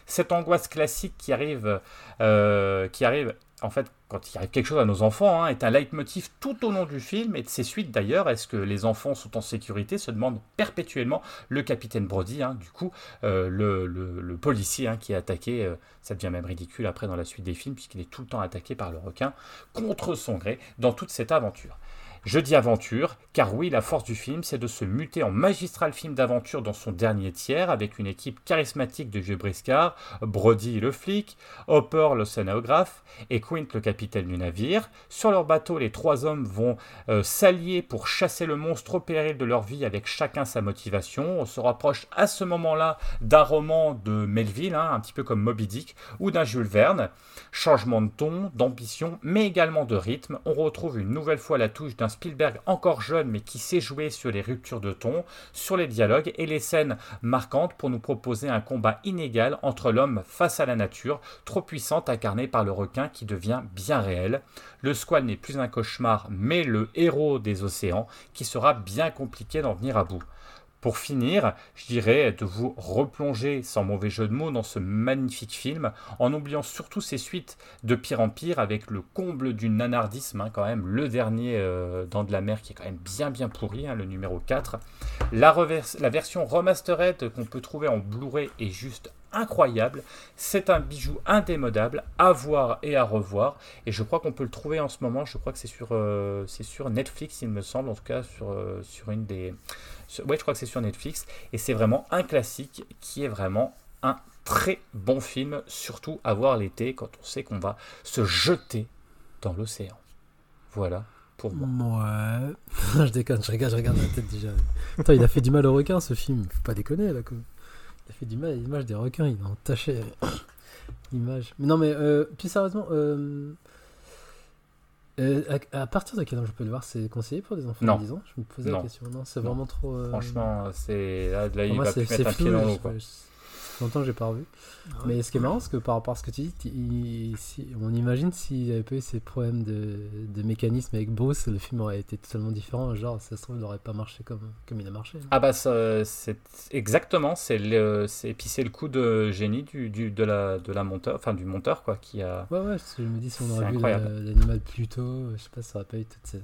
Cette angoisse classique qui qui arrive en fait, quand il arrive quelque chose à nos enfants, hein, est un leitmotiv tout au long du film et de ses suites d'ailleurs. Est-ce que les enfants sont en sécurité se demande perpétuellement le capitaine Brody, hein, du coup, euh, le, policier hein, qui est attaqué. Euh, ça devient même ridicule après dans la suite des films, puisqu'il est tout le temps attaqué par le requin contre son gré dans toute cette aventure. Je dis aventure, car oui, la force du film, c'est de se muter en magistral film d'aventure dans son dernier tiers, avec une équipe charismatique de vieux briscards, Brody le flic, Hopper le scénographe, et Quint le capitaine du navire. Sur leur bateau, les trois hommes vont euh, s'allier pour chasser le monstre au péril de leur vie avec chacun sa motivation. On se rapproche à ce moment-là d'un roman de Melville, hein, un petit peu comme Moby Dick, ou d'un Jules Verne. Changement de ton, d'ambition, mais également de rythme. On retrouve une nouvelle fois la touche d'un Spielberg encore jeune mais qui sait jouer sur les ruptures de ton, sur les dialogues et les scènes marquantes pour nous proposer un combat inégal entre l'homme face à la nature, trop puissante incarnée par le requin qui devient bien réel. Le squal n'est plus un cauchemar mais le héros des océans qui sera bien compliqué d'en venir à bout. Pour finir, je dirais de vous replonger, sans mauvais jeu de mots, dans ce magnifique film, en oubliant surtout ses suites de pire en pire, avec le comble du nanardisme, hein, quand même, le dernier euh, dans de la mer qui est quand même bien bien pourri, hein, le numéro 4. La, la version remastered qu'on peut trouver en Blu-ray est juste incroyable. C'est un bijou indémodable à voir et à revoir. Et je crois qu'on peut le trouver en ce moment. Je crois que c'est sur, euh, sur Netflix, il me semble, en tout cas sur, euh, sur une des. ouais, je crois que c'est sur Netflix. Et c'est vraiment un classique qui est vraiment un très bon film, surtout à voir l'été quand on sait qu'on va se jeter dans l'océan. Voilà. Pour moi. Ouais, je déconne, je regarde, je regarde la tête déjà. Attends, il a fait du mal au requin ce film, faut pas déconner là. Quoi. Il a fait du mal à l'image des requins, il a entaché l'image. Mais non, mais euh, plus sérieusement, euh, euh, à, partir de quel âge je peux le voir? C'est conseillé pour des enfants de 10 ans Je me posais la question. Non, c'est vraiment trop. Franchement, c'est là, là il va plus mettre un pied dans l'eau longtemps que j'ai pas revu. Ah mais ce qui est marrant, c'est que par rapport à ce que tu dis, on imagine s'il avait pas eu ces problèmes de, de, mécanisme avec Bruce, le film aurait été totalement différent. Genre, ça se trouve, il n'aurait pas marché comme, comme il a marché. Ah bah, c'est exactement. C'est le, puis c'est le coup de génie du, du, de, la, de la monteur, enfin du monteur quoi, qui a. Ouais ouais. Je me dis si on aurait vu l'animal plus tôt, je sais pas, ça aurait pas eu toutes ces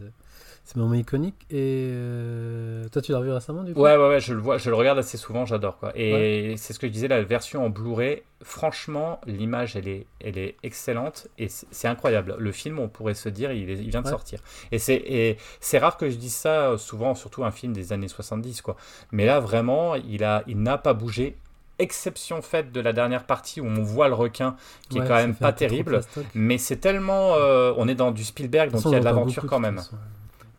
c'est moment iconique. Et euh, toi, tu l'as revu récemment du coup? Ouais, ouais, ouais, je le vois, je le regarde assez souvent, j'adore quoi. Et c'est ce que je disais, la version en Blu-ray, franchement, l'image elle est, elle est excellente et c'est incroyable. Le film, on pourrait se dire, il, il vient de sortir. Et c'est c'est rare que je dise ça, euh, souvent, surtout un film des années 70 quoi. Mais là, vraiment, il a, il n'a pas bougé exception faite de la dernière partie où on voit le requin qui est quand même pas terrible mais c'est tellement euh, on est dans du Spielberg donc il y a de l'aventure quand même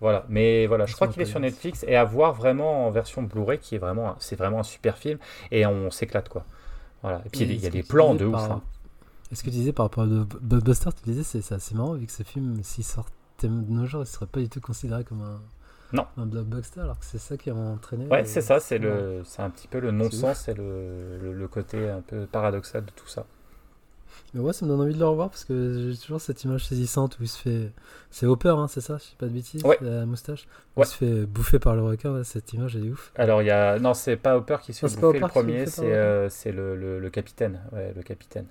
voilà, mais voilà, je crois qu'il est sur Netflix et à voir vraiment en version Blu-ray qui est vraiment, c'est vraiment un super film et on s'éclate quoi. Voilà. Et puis il y a des plans de ouf. Hein. Est-ce que tu disais par rapport à Blockbuster, tu disais c'est assez marrant vu que ce film, s'il sortait de nos jours, il serait pas du tout considéré comme un, non. un blockbuster, alors que c'est ça qui a entraîné. Ouais, c'est ça, c'est le, c'est un petit peu le non-sens et le, le, côté un peu paradoxal de tout ça. Mais ouais, ça me donne envie de le revoir parce que j'ai toujours cette image saisissante où il se fait. C'est Hopper, hein, c'est ça Je sais pas de bêtises La moustache. il se fait bouffer par le requin, cette image elle est ouf. Alors, il y a. Non, c'est pas Hopper qui se fait bouffer le premier, c'est euh, le, le, le, capitaine. Ouais, le capitaine.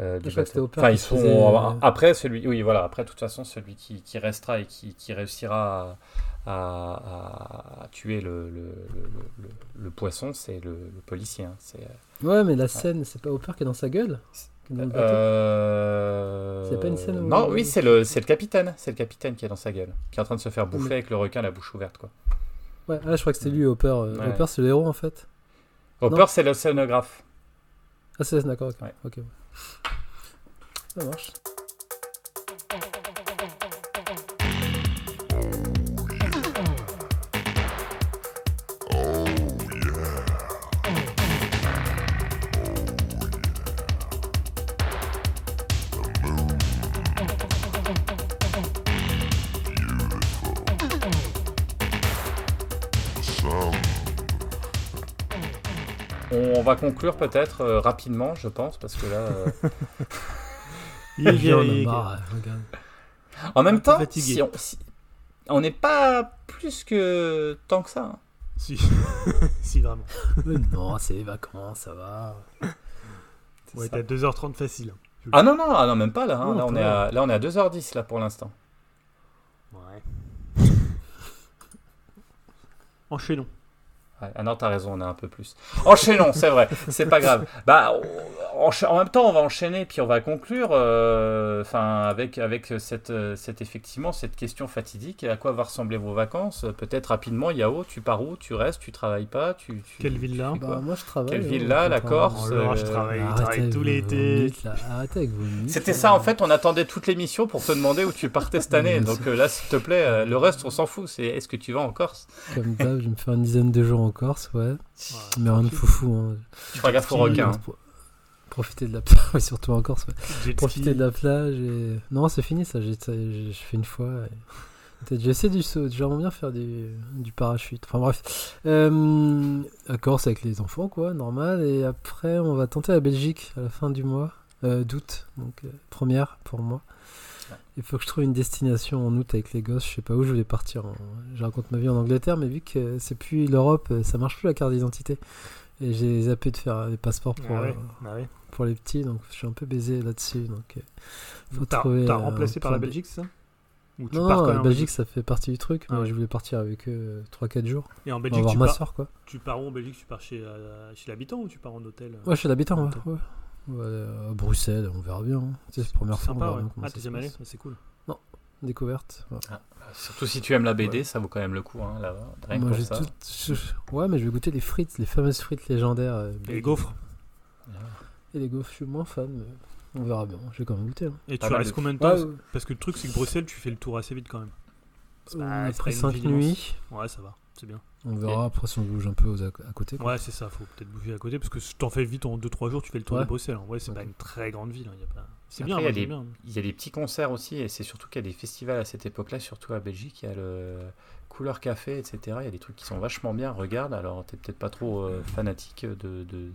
Euh, du enfin, ils sont euh, après celui oui voilà après de toute façon celui qui, qui restera et qui, qui réussira à, à, à, tuer le, le, le poisson c'est le, policier hein. c'est ouais mais la scène c'est pas Hopper qui est dans sa gueule? Euh... C'est pas une scène où... Non, oui, c'est le, c'est le capitaine. C'est le capitaine qui est dans sa guele. Qui est en train de se faire bouffer avec le requin la bouche ouverte, quoi. Ouais, ah, je crois que c'était lui, Hopper. Euh, Hopper, c'est le héros, en fait. Hopper, c'est le scénographe. Ah, c'est d'accord, ok. Ouais. ok. Ça marche. Va conclure peut-être euh, rapidement, je pense, parce que là. Euh, il est En même temps, si on n'est pas plus que tant que ça. Hein. Si, si vraiment. non, c'est les vacances, ça va. Ouais, t'as 2h30 facile. Hein. Ah non, non, ah non, même pas là. Hein. là, on est à, là, on est à 2h10 là pour l'instant. Ouais. Enchaînons. Ah non, t'as raison, on a un peu plus. Enchaînons, c'est vrai, c'est pas grave. Bah, en, même temps, on va enchaîner puis on va conclure, euh, enfin, avec avec cette, cette effectivement cette question fatidique. À quoi va ressembler vos vacances? Peut-être rapidement, Yao, tu pars où? Tu restes? Tu travailles pas? Tu, Quelle ville là bah, Moi, je travaille. Quelle ville là La Corse? Oh Je travaille, travaille tout l'été. Arrêtez avec vos C'était ça en fait. On attendait toute l'émission pour te demander où tu partais cette année. Donc euh, là, s'il te plaît, euh, le reste, on s'en fout. C'est est-ce que tu vas en Corse? Comme d'hab, je vais me faire une dizaine de jours en Corse, ouais. Mais rien de foufou. Hein. Tu feras gaffe aux requins. Profiter de la plage, surtout en Corse. Profiter de la plage et. Non, c'est fini ça, j'ai fait une fois. J'essaie du saut, j'aimerais bien faire du, du, parachute. Enfin bref. Euh, à Corse avec les enfants, quoi, normal. Et après, on va tenter la Belgique à la fin du mois. d'août, donc première pour moi. Il faut que je trouve une destination en août avec les gosses. Je sais pas où je vais partir. Je raconte ma vie en Angleterre, mais vu que c'est plus l'Europe, ça marche plus la carte d'identité. Et j'ai zappé de faire des passeports pour, ah bah pour les petits, donc je suis un peu baisé là-dessus. Donc, faut T'as remplacé par la Belgique, ça? Ou tu non, pars la Belgique, ça fait partie du truc. mais ah je voulais partir avec eux 3-4 jours. Et en Belgique, tu, ma pars, soeur, quoi. tu pars où en Belgique? Tu pars chez, euh, chez l'habitant ou tu pars en hôtel? Ouais, chez l'habitant, ouais. ouais. À Bruxelles, on verra bien. Hein. C'est la première fois. Sympa, ouais. Ah, deuxième année, c'est cool. Non, découverte. Ah, surtout si tu aimes la BD, ça vaut quand même le coup, hein, là-bas. Moi, ça. Tout... Ouais, mais je vais goûter les frites, les fameuses frites légendaires. Euh, et les gaufres. Et les gaufres, je suis moins fan, mais on verra bien. Je vais quand même goûter. Hein. Et tu restes combien de temps Parce que le truc, c'est que Bruxelles, tu fais le tour assez vite quand même. Euh, après 5 nuits. Ouais, ça va, c'est bien. On verra après si on bouge un peu aux à, côté. Ouais, c'est ça, faut peut-être bouger à côté parce que si t'en fais vite en 2-3 jours, tu fais le tour de Bruxelles. En vrai, c'est pas une très grande ville. Hein, pas... C'est bien, il y, a des, il y a des petits concerts aussi, et c'est surtout qu'il y a des festivals à cette époque-là, surtout à Belgique. Il y a le Couleur Café, etc. Il y a des trucs qui sont vachement bien. Regarde, alors t'es peut-être pas trop euh, fanatique de, de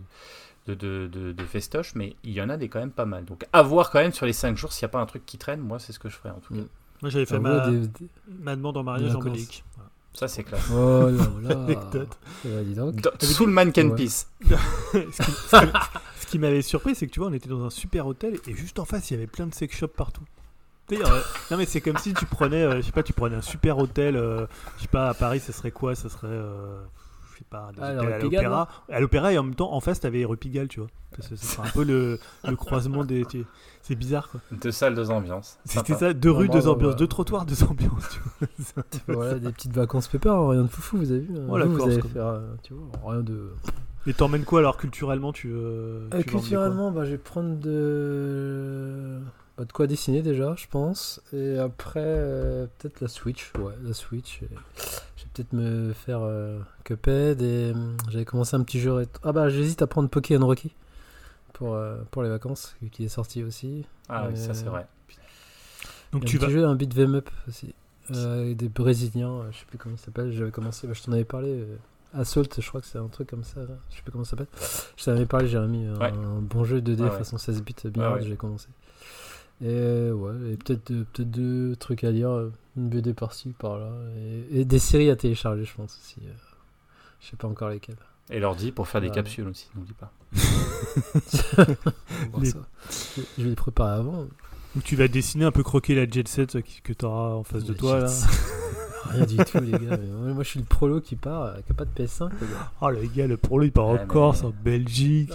de, de, festoche, mais il y en a des quand même pas mal. Donc à voir quand même sur les 5 jours s'il n'y a pas un truc qui traîne, moi c'est ce que je ferais en tout cas. Moi j'avais fait ma... ma, demande en mariage en Belgique. Ça c'est clair. Oh là là. Sous le mannequin piece. ce qui, m'avait surpris, c'est que tu vois, on était dans un super hôtel et juste en face, il y avait plein de sex shops partout. non mais c'est comme si tu prenais, euh, je sais pas, tu prenais un super hôtel, euh, je sais pas, à Paris, ça serait quoi? Ça serait ah, à l'opéra. À l'opéra et en même temps, en face, t'avais Rupigal, tu vois. C'est un peu le, le, croisement des. C'est bizarre, quoi. Deux salles, deux ambiances. C'était ça, deux rues, deux ambiances, deux trottoirs, deux ambiances, tu vois. voilà, des petites vacances pépères, hein, rien de foufou, vous avez vu. Hein. Oh, vous, allez faire, euh, tu vois, rien de. Et t'emmènes quoi alors culturellement tu, euh, euh Culturellement, bah, je vais prendre de... Bah, de quoi dessiner déjà, je pense. Et après, euh, peut-être la Switch. Ouais, la Switch peut-être me faire euh, Cuphead et hum, j'avais commencé un petit jeu. Ah bah j'hésite à prendre Pokémon Rocky pour, euh, pour les vacances, vu qu'il est sorti aussi. Ah oui, ça c'est vrai. Donc tu un vas. Petit jeu, un beat them up aussi. Euh, des Brésiliens, je sais plus comment il s'appelle. J'avais commencé, bah, je t'en avais parlé. Assault, je crois que c'est un truc comme ça. Je sais plus comment ça s'appelle. Je t'en avais parlé, j'ai remis un, bon jeu 2D façon 16 bits bien, j'ai commencé. Et ouais, et peut-être peut deux trucs à lire, une BD par-ci, par-là, et, des séries à télécharger, je pense aussi. Euh. Je sais pas encore lesquelles. Et l'ordi pour faire des capsules aussi, n'oublie pas. Je vais les préparer avant. Ou tu vas dessiner un peu croquer la jet set que tu auras en face de toi là. Rien du tout, les gars. Moi, je suis le prolo qui part, euh, qui a pas de PS5. Oh, le gars, le prolo, il part en Corse, en Belgique.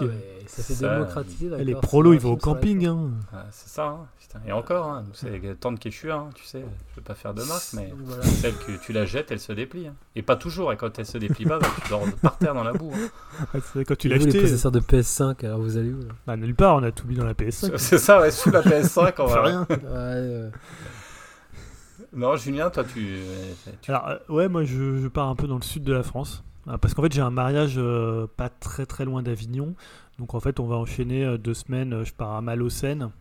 ça s'est démocratisé. Les prolos, ils vont au camping. Hein. Ah, c'est ça. Hein. Et encore, hein, c'est tant que je suis, hein, tu sais, je veux pas faire de marque, mais celle que tu la jettes, elle se déplie. Hein. Et pas toujours, et quand elle se déplie pas, bah, tu dors par terre dans la boue. Hein. Ah, quand tu l'as acheté. les possesseurs de PS5, alors vous allez où Bah, nulle part, on a tout mis dans la PS5. C'est ça, ouais, sous la PS5, on va. rien. ouais, Non, Julien, toi, tu. Alors, euh, ouais, moi, je, pars un peu dans le sud de la France. Euh, parce qu'en fait, j'ai un mariage euh, pas très très loin d'Avignon. Donc, en fait, on va enchaîner deux semaines. Je pars à Malocène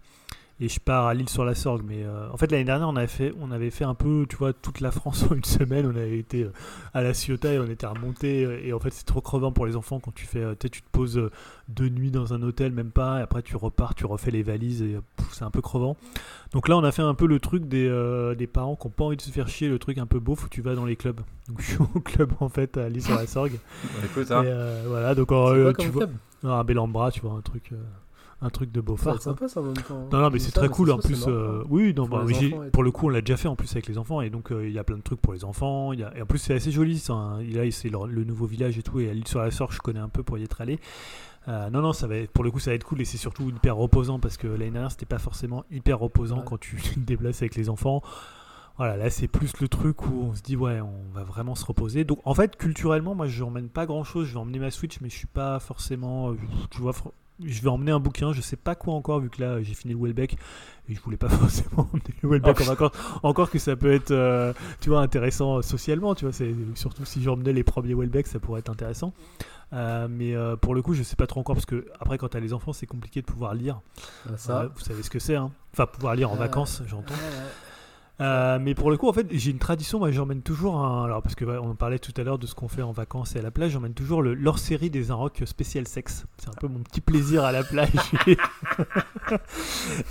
et je pars à Lille sur la Sorgue. Mais euh, en fait, l'année dernière, on avait, fait, on avait fait un peu, tu vois, toute la France en une semaine. On avait été euh, à la Ciotat et on était remonté. Euh, et en fait, c'est trop crevant pour les enfants quand tu fais, tu te poses deux nuits dans un hôtel, même pas. Et après, tu repars, tu refais les valises et c'est un peu crevant. Donc là, on a fait un peu le truc des, des parents qui n'ont pas envie de se faire chier, le truc un peu beauf où tu vas dans les clubs. Donc je suis au club en fait à Lille sur la Sorgue. Écoute, hein. et, voilà, donc tu vois. un bel embras, tu vois, un truc un truc de beaufort. C'est sympa ça en même temps. Non, non, mais c'est très cool en plus. Euh, oui, non, pour, bah, pour le coup, on l'a déjà fait en plus avec les enfants et donc euh, il y a plein de trucs pour les enfants. Y a... Et en plus, c'est assez joli. Ça, hein. Là, c'est le, nouveau village et tout. Et à l'île sur la Sorgue, je connais un peu pour y être allé. Euh, non, non, ça va être, pour le coup, ça va être cool et c'est surtout hyper reposant parce que l'année dernière, c'était pas forcément hyper reposant quand tu te déplaces avec les enfants. Voilà, là, c'est plus le truc où on se dit, ouais, on va vraiment se reposer. Donc, en fait, culturellement, moi, je n'emmène pas grand chose. Je vais emmener ma Switch, mais je suis pas forcément, tu vois, je vais emmener un bouquin, je sais pas quoi encore, vu que là j'ai fini le Welbeck et je voulais pas forcément emmener le Welbeck en vacances. Encore que ça peut être, euh, tu vois, intéressant socialement, tu vois, c'est surtout si j'emmenais les premiers Welbeck, ça pourrait être intéressant. Euh, mais euh, pour le coup, je sais pas trop encore parce que après, quand tu as les enfants, c'est compliqué de pouvoir lire. Ah, ça. vous savez ce que c'est, hein Enfin, pouvoir lire en vacances, j'entends. Euh, mais pour le coup, en fait, j'ai une tradition. Moi, j'emmène toujours un. Alors, parce que on parlait tout à l'heure de ce qu'on fait en vacances et à la plage, j'emmène toujours le, leur série des Inrock spécial sexe. C'est un peu mon petit plaisir à la plage.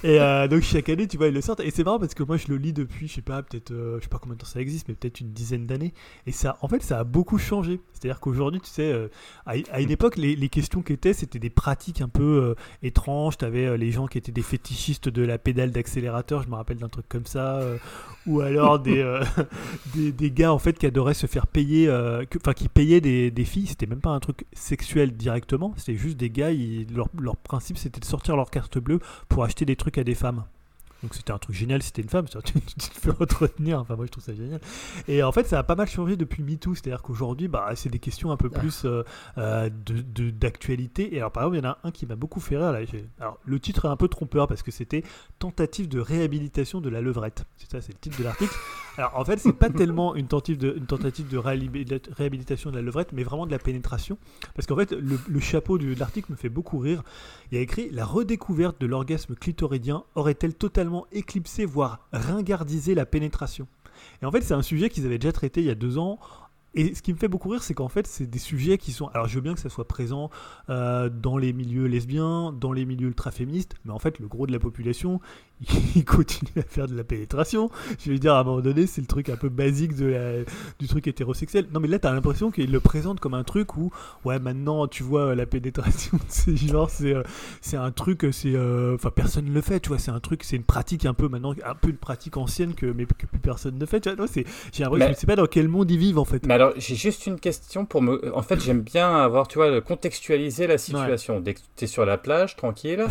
et euh, donc, chaque année, tu vois, ils le sortent. Et c'est marrant parce que moi, je le lis depuis, je sais pas, peut-être, euh, je sais pas combien de temps ça existe, mais peut-être une dizaine d'années. Et ça, en fait, ça a beaucoup changé. C'est-à-dire qu'aujourd'hui, tu sais, à, une époque, les, les questions qui étaient, c'était des pratiques un peu étranges. Tu avais les gens qui étaient des fétichistes de la pédale d'accélérateur. Je me rappelle d'un truc comme ça ou alors euh, des, des, gars en fait qui adoraient se faire payer, euh, enfin qui payaient des, des filles, c'était même pas un truc sexuel directement, c'était juste des gars, leur, leur principe c'était de sortir leur carte bleue pour acheter des trucs à des femmes. Donc c'était un truc génial, c'était une femme, tu, te fais entretenir, enfin moi je trouve ça génial. Et en fait ça a pas mal changé depuis MeToo, c'est-à-dire qu'aujourd'hui bah, c'est des questions un peu ah. plus euh, euh, de d'actualité. Et alors par exemple il y en a un qui m'a beaucoup fait rire, là. alors le titre est un peu trompeur parce que c'était Tentative de réhabilitation de la levrette. C'est ça, c'est le titre de l'article. Alors en fait c'est pas tellement une tentative de, une tentative de réhabilitation de la levrette, mais vraiment de la pénétration. Parce qu'en fait le, le chapeau de l'article me fait beaucoup rire. Il y a écrit La redécouverte de l'orgasme clitoridien aurait-elle totalement éclipser, voire ringardiser la pénétration. Et en fait, c'est un sujet qu'ils avaient déjà traité il y a deux ans et ce qui me fait beaucoup rire, c'est qu'en fait, c'est des sujets qui sont. Alors, je veux bien que ça soit présent euh, dans les milieux lesbiens, dans les milieux ultra-féministes, mais en fait, le gros de la population, il continue à faire de la pénétration. Je veux dire, à un moment donné, c'est le truc un peu basique de la, du truc hétérosexuel. Non, mais là, t'as l'impression qu'il le présente comme un truc où, ouais, maintenant, tu vois, la pénétration, c'est genre, c'est, euh, c'est un truc, c'est. Euh, enfin, personne ne le fait, tu vois, c'est un truc, c'est une pratique un peu maintenant, un peu une pratique ancienne que, mais que plus personne ne fait, tu vois. c'est, j'ai l'impression, je sais pas dans quel monde ils vivent, en fait. Mais alors, j'ai juste une question pour me. En fait, j'aime bien avoir, tu vois, contextualiser la situation. Dès que t'es sur la plage, tranquille,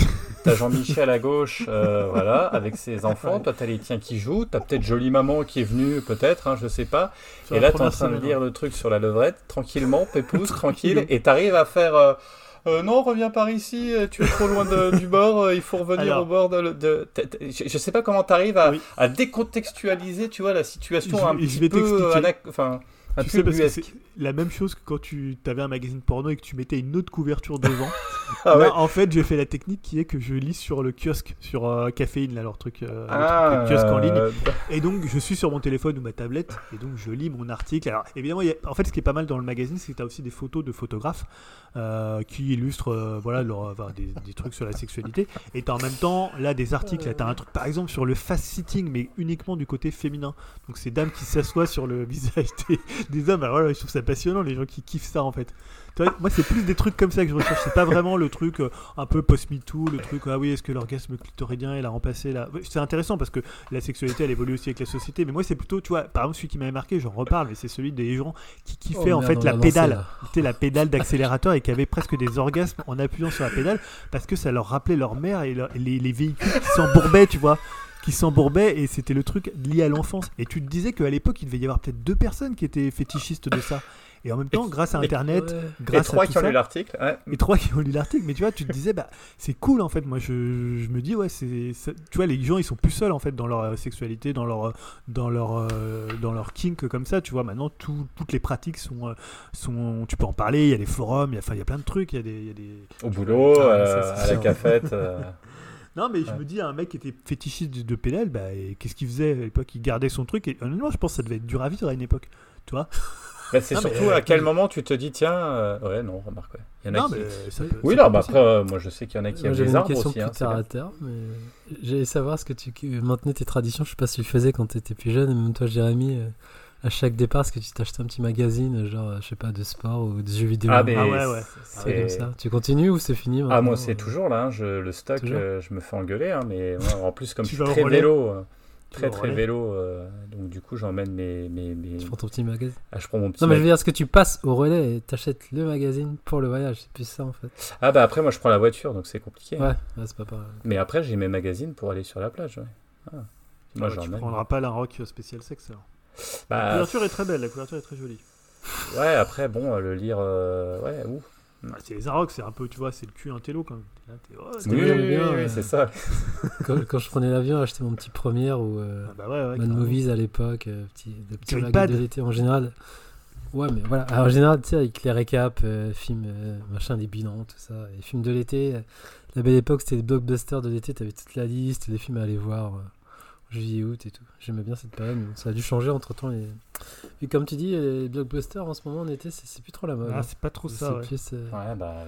t'as Jean-Michel à gauche, euh, voilà avec ses enfants. Toi, t'as les tiens qui jouent. T'as peut-être jolie maman qui est venue, peut-être, hein, je sais pas. et là, t'es en train de lire le truc sur la levrette, tranquillement, pépouze, tranquille, et t'arrives à faire. Euh, euh, non, reviens par ici, euh, tu es trop loin du bord, il faut revenir au bord de. je, sais pas comment t'arrives à, à décontextualiser, tu vois, la situation un petit peu. Enfin, tu sais, parce que c'est la même chose que quand tu avais un magazine porno et que tu mettais une autre couverture devant. ah Là, en fait, j'ai fait la technique qui est que je lis sur le kiosque, sur euh, Caféine, là, leur truc, euh, ah, kiosque en ligne. Et donc, je suis sur mon téléphone ou ma tablette, et donc je lis mon article. Alors, évidemment, en fait, ce qui est pas mal dans le magazine, c'est que tu as aussi des photos de photographes euh, qui illustrent voilà, leur, des, trucs sur la sexualité. Et tu as en même temps, là, des articles. Tu as un truc, par exemple, sur le fast-sitting, mais uniquement du côté féminin. Donc, ces dames qui s'assoient sur le visage des, des hommes. Alors, voilà, je trouve ça passionnant, les gens qui kiffent ça, en fait. moi, c'est plus des trucs comme ça que je recherche. C'est pas vraiment le truc euh, un peu post-MeToo, le truc, ah oui, est-ce que l'orgasme clitoridien, il a remplacé la. C'est intéressant parce que la sexualité, elle évolue aussi avec la société. Mais moi, c'est plutôt, tu vois, par exemple, celui qui m'avait marqué, j'en reparle, mais c'est celui des gens qui kiffaient oh, en fait la pédale. C'était la pédale d'accélérateur et qui avaient presque des orgasmes en appuyant sur la pédale parce que ça leur rappelait leur mère et, les, les véhicules qui s'embourbaient, tu vois qui s'embourbaient et c'était le truc lié à l'enfance. Et tu te disais qu'à l'époque, il devait y avoir peut-être deux personnes qui étaient fétichistes de ça. Et en même temps, grâce à Internet, grâce et trois à qui ont lu l'article. Et trois qui ont lu l'article. Mais tu vois, tu te disais, bah, c'est cool en fait. Moi, je, je me dis, ouais, c'est, tu vois, les gens, ils sont plus seuls en fait dans leur euh, sexualité, dans leur, dans leur, euh, dans leur kink comme ça. Tu vois, maintenant, toutes les pratiques sont, euh, sont, tu peux en parler. Il y a des forums, il y a, il y a plein de trucs. Il y a des, il y a des... Au boulot, à la cafette. Non, mais je me dis, un mec qui était fétichiste de pédale, bah, qu'est-ce qu'il faisait à l'époque? Il gardait son truc. Et honnêtement, je pense que ça devait être dur à vivre à une époque. Tu vois? Bah, c'est surtout à quel moment tu te dis, tiens, euh, ouais, non, remarque, ouais. Il y en a qui. oui, non, bah après, euh, moi je sais qu'il y en a qui aiment les arbres aussi. Hein, terre à terre, mais j'allais savoir ce que tu maintenais tes traditions. Je sais pas si tu le faisais quand tu étais plus jeune, et même toi, Jérémy. Euh, à chaque départ, est-ce que tu t'achètes un petit magazine, genre, je sais pas, de sport ou de jeux vidéo Ah, mais ah ouais, ouais. C'est comme ça. Tu continues ou c'est fini Ah, moi, c'est toujours là. Hein, je, le stock, je me fais engueuler. Hein, mais en plus, comme je suis très vélo, très très vélo. Euh, donc du coup, j'emmène mes, mes, mes, Tu prends ton petit magazine Ah, je prends mon petit. Non, mais je veux dire, est-ce que tu passes au relais et t'achètes le magazine pour le voyage? C'est plus ça en fait. Ah, bah après, moi je prends la voiture donc c'est compliqué. Ouais, c'est pas pareil. Mais après, j'ai mes magazines pour aller sur la plage. Ouais. Ah. Moi, ah, j'emmène. Tu prendras pas la rock spécial sexe alors. Bah, la couverture est très belle, la couverture est très jolie. Ouais, après, bon, le lire. Euh, ouais, où ah, c'est les Arocs, c'est un peu, tu vois, c'est le cul intello quand même. Oh, oui, oui, c'est ça. quand, je prenais l'avion, acheter mon petit première ou euh, ah bah ouais, Mad Movies à l'époque, euh, petit, des petits de l'été en général. Ouais, mais voilà. Alors, en général, tu sais, avec les récaps, euh, films, euh, machin, des bilans, tout ça. Et films de l'été. La belle époque, c'était les blockbusters de l'été. T'avais toute la liste des films à aller voir. Juillet, août et tout. J'aimais bien cette période. Ça a dû changer entre temps. Et comme tu dis, les blockbusters en ce moment en été, c'est plus trop la mode. Ah, c'est pas trop ça. Ouais. ouais, bah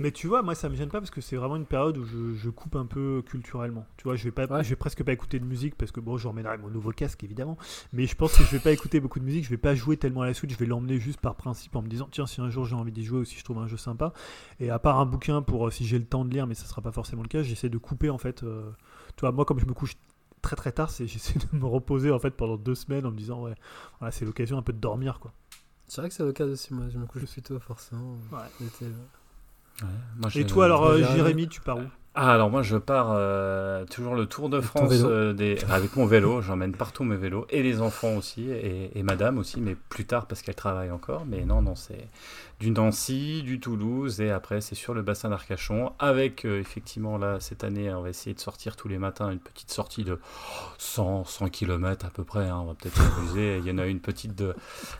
mais, tu vois, moi ça me gêne pas parce que c'est vraiment une période où je, coupe un peu culturellement. Tu vois, je vais pas, je vais presque pas écouter de musique parce que bon, je remènerai mon nouveau casque évidemment. Mais je pense que je vais pas écouter beaucoup de musique. Je vais pas jouer tellement à la suite. Je vais l'emmener juste par principe en me disant tiens si un jour j'ai envie d'y jouer ou si je trouve un jeu sympa. Et à part un bouquin pour euh, si j'ai le temps de lire, mais ça sera pas forcément le cas. J'essaie de couper en fait. Euh, tu vois, moi comme je me couche très très tard, c'est j'essaie de me reposer en fait pendant deux semaines en me disant ouais, voilà, c'est l'occasion un peu de dormir quoi. C'est vrai que c'est le cas aussi. Moi, je me couche plus tôt forcément. Ouais. Et toi, alors, euh, Jérémy, tu pars où? Ah, alors moi je pars euh, toujours le Tour de France euh, des... avec mon vélo, j'emmène partout mes vélos et les enfants aussi et, et madame aussi, mais plus tard parce qu'elle travaille encore. Mais non, non, c'est du Nancy, du Toulouse, et après c'est sur le bassin d'Arcachon, avec euh, effectivement là cette année on va essayer de sortir tous les matins une petite sortie de 100, 100 km à peu près, hein, on va peut-être abuser, il y en a une petite de,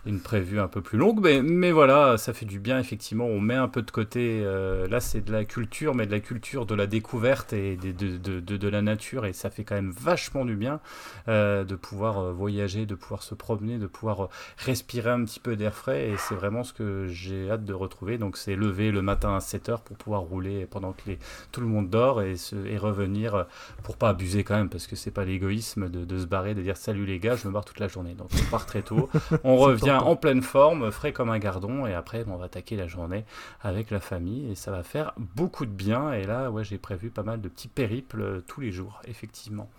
une prévue un peu plus longue, mais, mais voilà, ça fait du bien effectivement, on met un peu de côté, euh, là c'est de la culture, mais de la culture de la découverte et de, de, de, de la nature, et ça fait quand même vachement du bien euh, de pouvoir voyager, de pouvoir se promener, de pouvoir respirer un petit peu d'air frais, et c'est vraiment ce que j'ai hâte de retrouver. Donc c'est lever le matin à 7h pour pouvoir rouler pendant que les, tout le monde dort et, se, et revenir pour pas abuser quand même parce que c'est pas l'égoïsme de, se barrer, de dire salut les gars, je me barre toute la journée. Donc on part très tôt, on revient en pleine forme, frais comme un gardon et après on va attaquer la journée avec la famille et ça va faire beaucoup de bien. Et là, ouais, j'ai prévu pas mal de petits périples tous les jours, effectivement.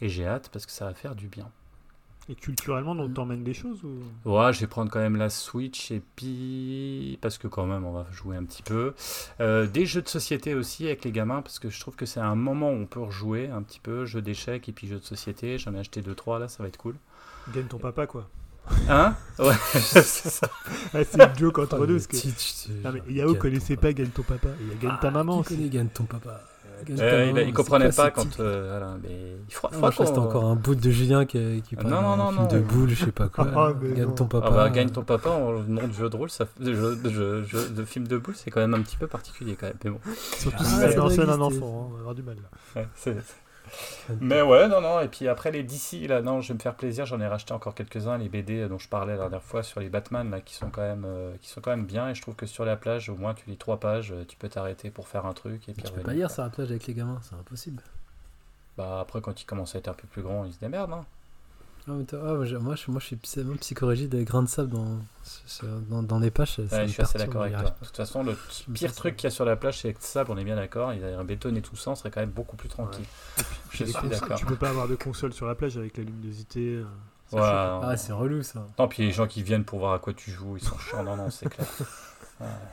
Et j'ai hâte parce que ça va faire du bien. Et culturellement, on t'emmène des choses ou... Ouais, je vais prendre quand même la Switch et puis. Parce que quand même, on va jouer un petit peu. Euh, des jeux de société aussi avec les gamins, parce que je trouve que c'est un moment où on peut rejouer un petit peu. Jeux d'échecs et puis jeux de société. J'en ai acheté 2-3 là, ça va être cool. Gagne ton papa quoi. Hein? Ouais, c'est ça. Ah, c'est une joke entre deux. Que... Non, mais Yao connaissait pas Gagne ton papa. Il y a Gagne ta ah, maman. Qui connaît Gagne ton papa? Euh, il, il, comprenait pas quand. Euh, voilà, mais il faudra c'était encore un bout de Julien qui, qui parle non, non, non, non, de boule, je sais pas quoi. Ah, gagne ton papa. Ah bah, gagne ton papa en nom de jeu de rôle, ça, de, jeu, de, jeu, de film de boule, c'est quand même un petit peu particulier quand même. Mais bon. Surtout si c'est dans un enfant, on va avoir du mal là. Ouais, c'est. Mais ouais, non, non. Et puis après les DC, là, non, je vais me faire plaisir. J'en ai racheté encore quelques-uns, les BD dont je parlais la dernière fois sur les Batman, là, qui sont quand même, euh, qui sont quand même bien. Et je trouve que sur la plage, au moins, tu lis trois pages, euh, tu peux t'arrêter pour faire un truc. Et puis tu peux pas lire sur la plage avec les gamins, c'est impossible. Bah après, quand ils commencent à être un peu plus grands, ils se démerdent. Hein. Ah, moi, je, moi, je, suis psychorigide des grains de sable dans, dans, dans les pages. je suis assez d'accord avec toi. De toute façon, le pire truc qu'il y a sur la plage, c'est que le sable, on est bien d'accord. Il y a un béton et tout ça, on serait quand même beaucoup plus tranquille. Je suis d'accord. Tu peux pas avoir de console sur la plage avec la luminosité. Euh, ah, c'est relou ça. Non, puis les gens qui viennent pour voir à quoi tu joues, ils sont chiants. Non, non, c'est clair.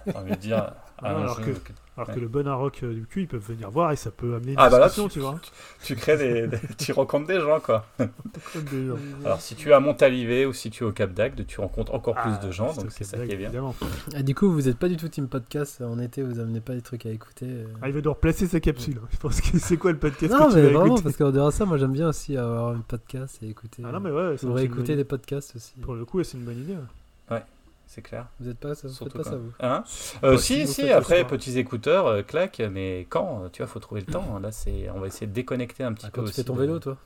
J'ai envie de dire. alors, que, alors que, le bon rock euh, du cul, ils peuvent venir voir et ça peut amener une ah, bah discussion, tu, vois. Tu, crées des, tu rencontres des gens, quoi. Alors, si tu es à Montalivet ou si tu es au Cap d'Agde, tu rencontres encore plus de ah, gens, donc c'est ça qui est bien. Ah, du coup, vous n'êtes pas du tout team podcast en été, vous amenez pas des trucs à écouter. Euh. Ah, il va devoir placer sa capsule. Je pense que c'est quoi le podcast Non, que mais tu vraiment, parce qu'en dehors de ça, moi j'aime bien aussi avoir un podcast et écouter. Ah non, mais ouais, vous écouter des podcasts aussi. Pour le coup, c'est une bonne idée. Ouais c'est clair. Vous n'êtes pas ça, vous faites pas ça, vous hein euh, Si, si, après, petits écouteurs, euh, claque, mais quand Tu vois, faut trouver le temps. Là, c'est, on va essayer de déconnecter un petit ah, peu. Quand tu fais ton vélo, toi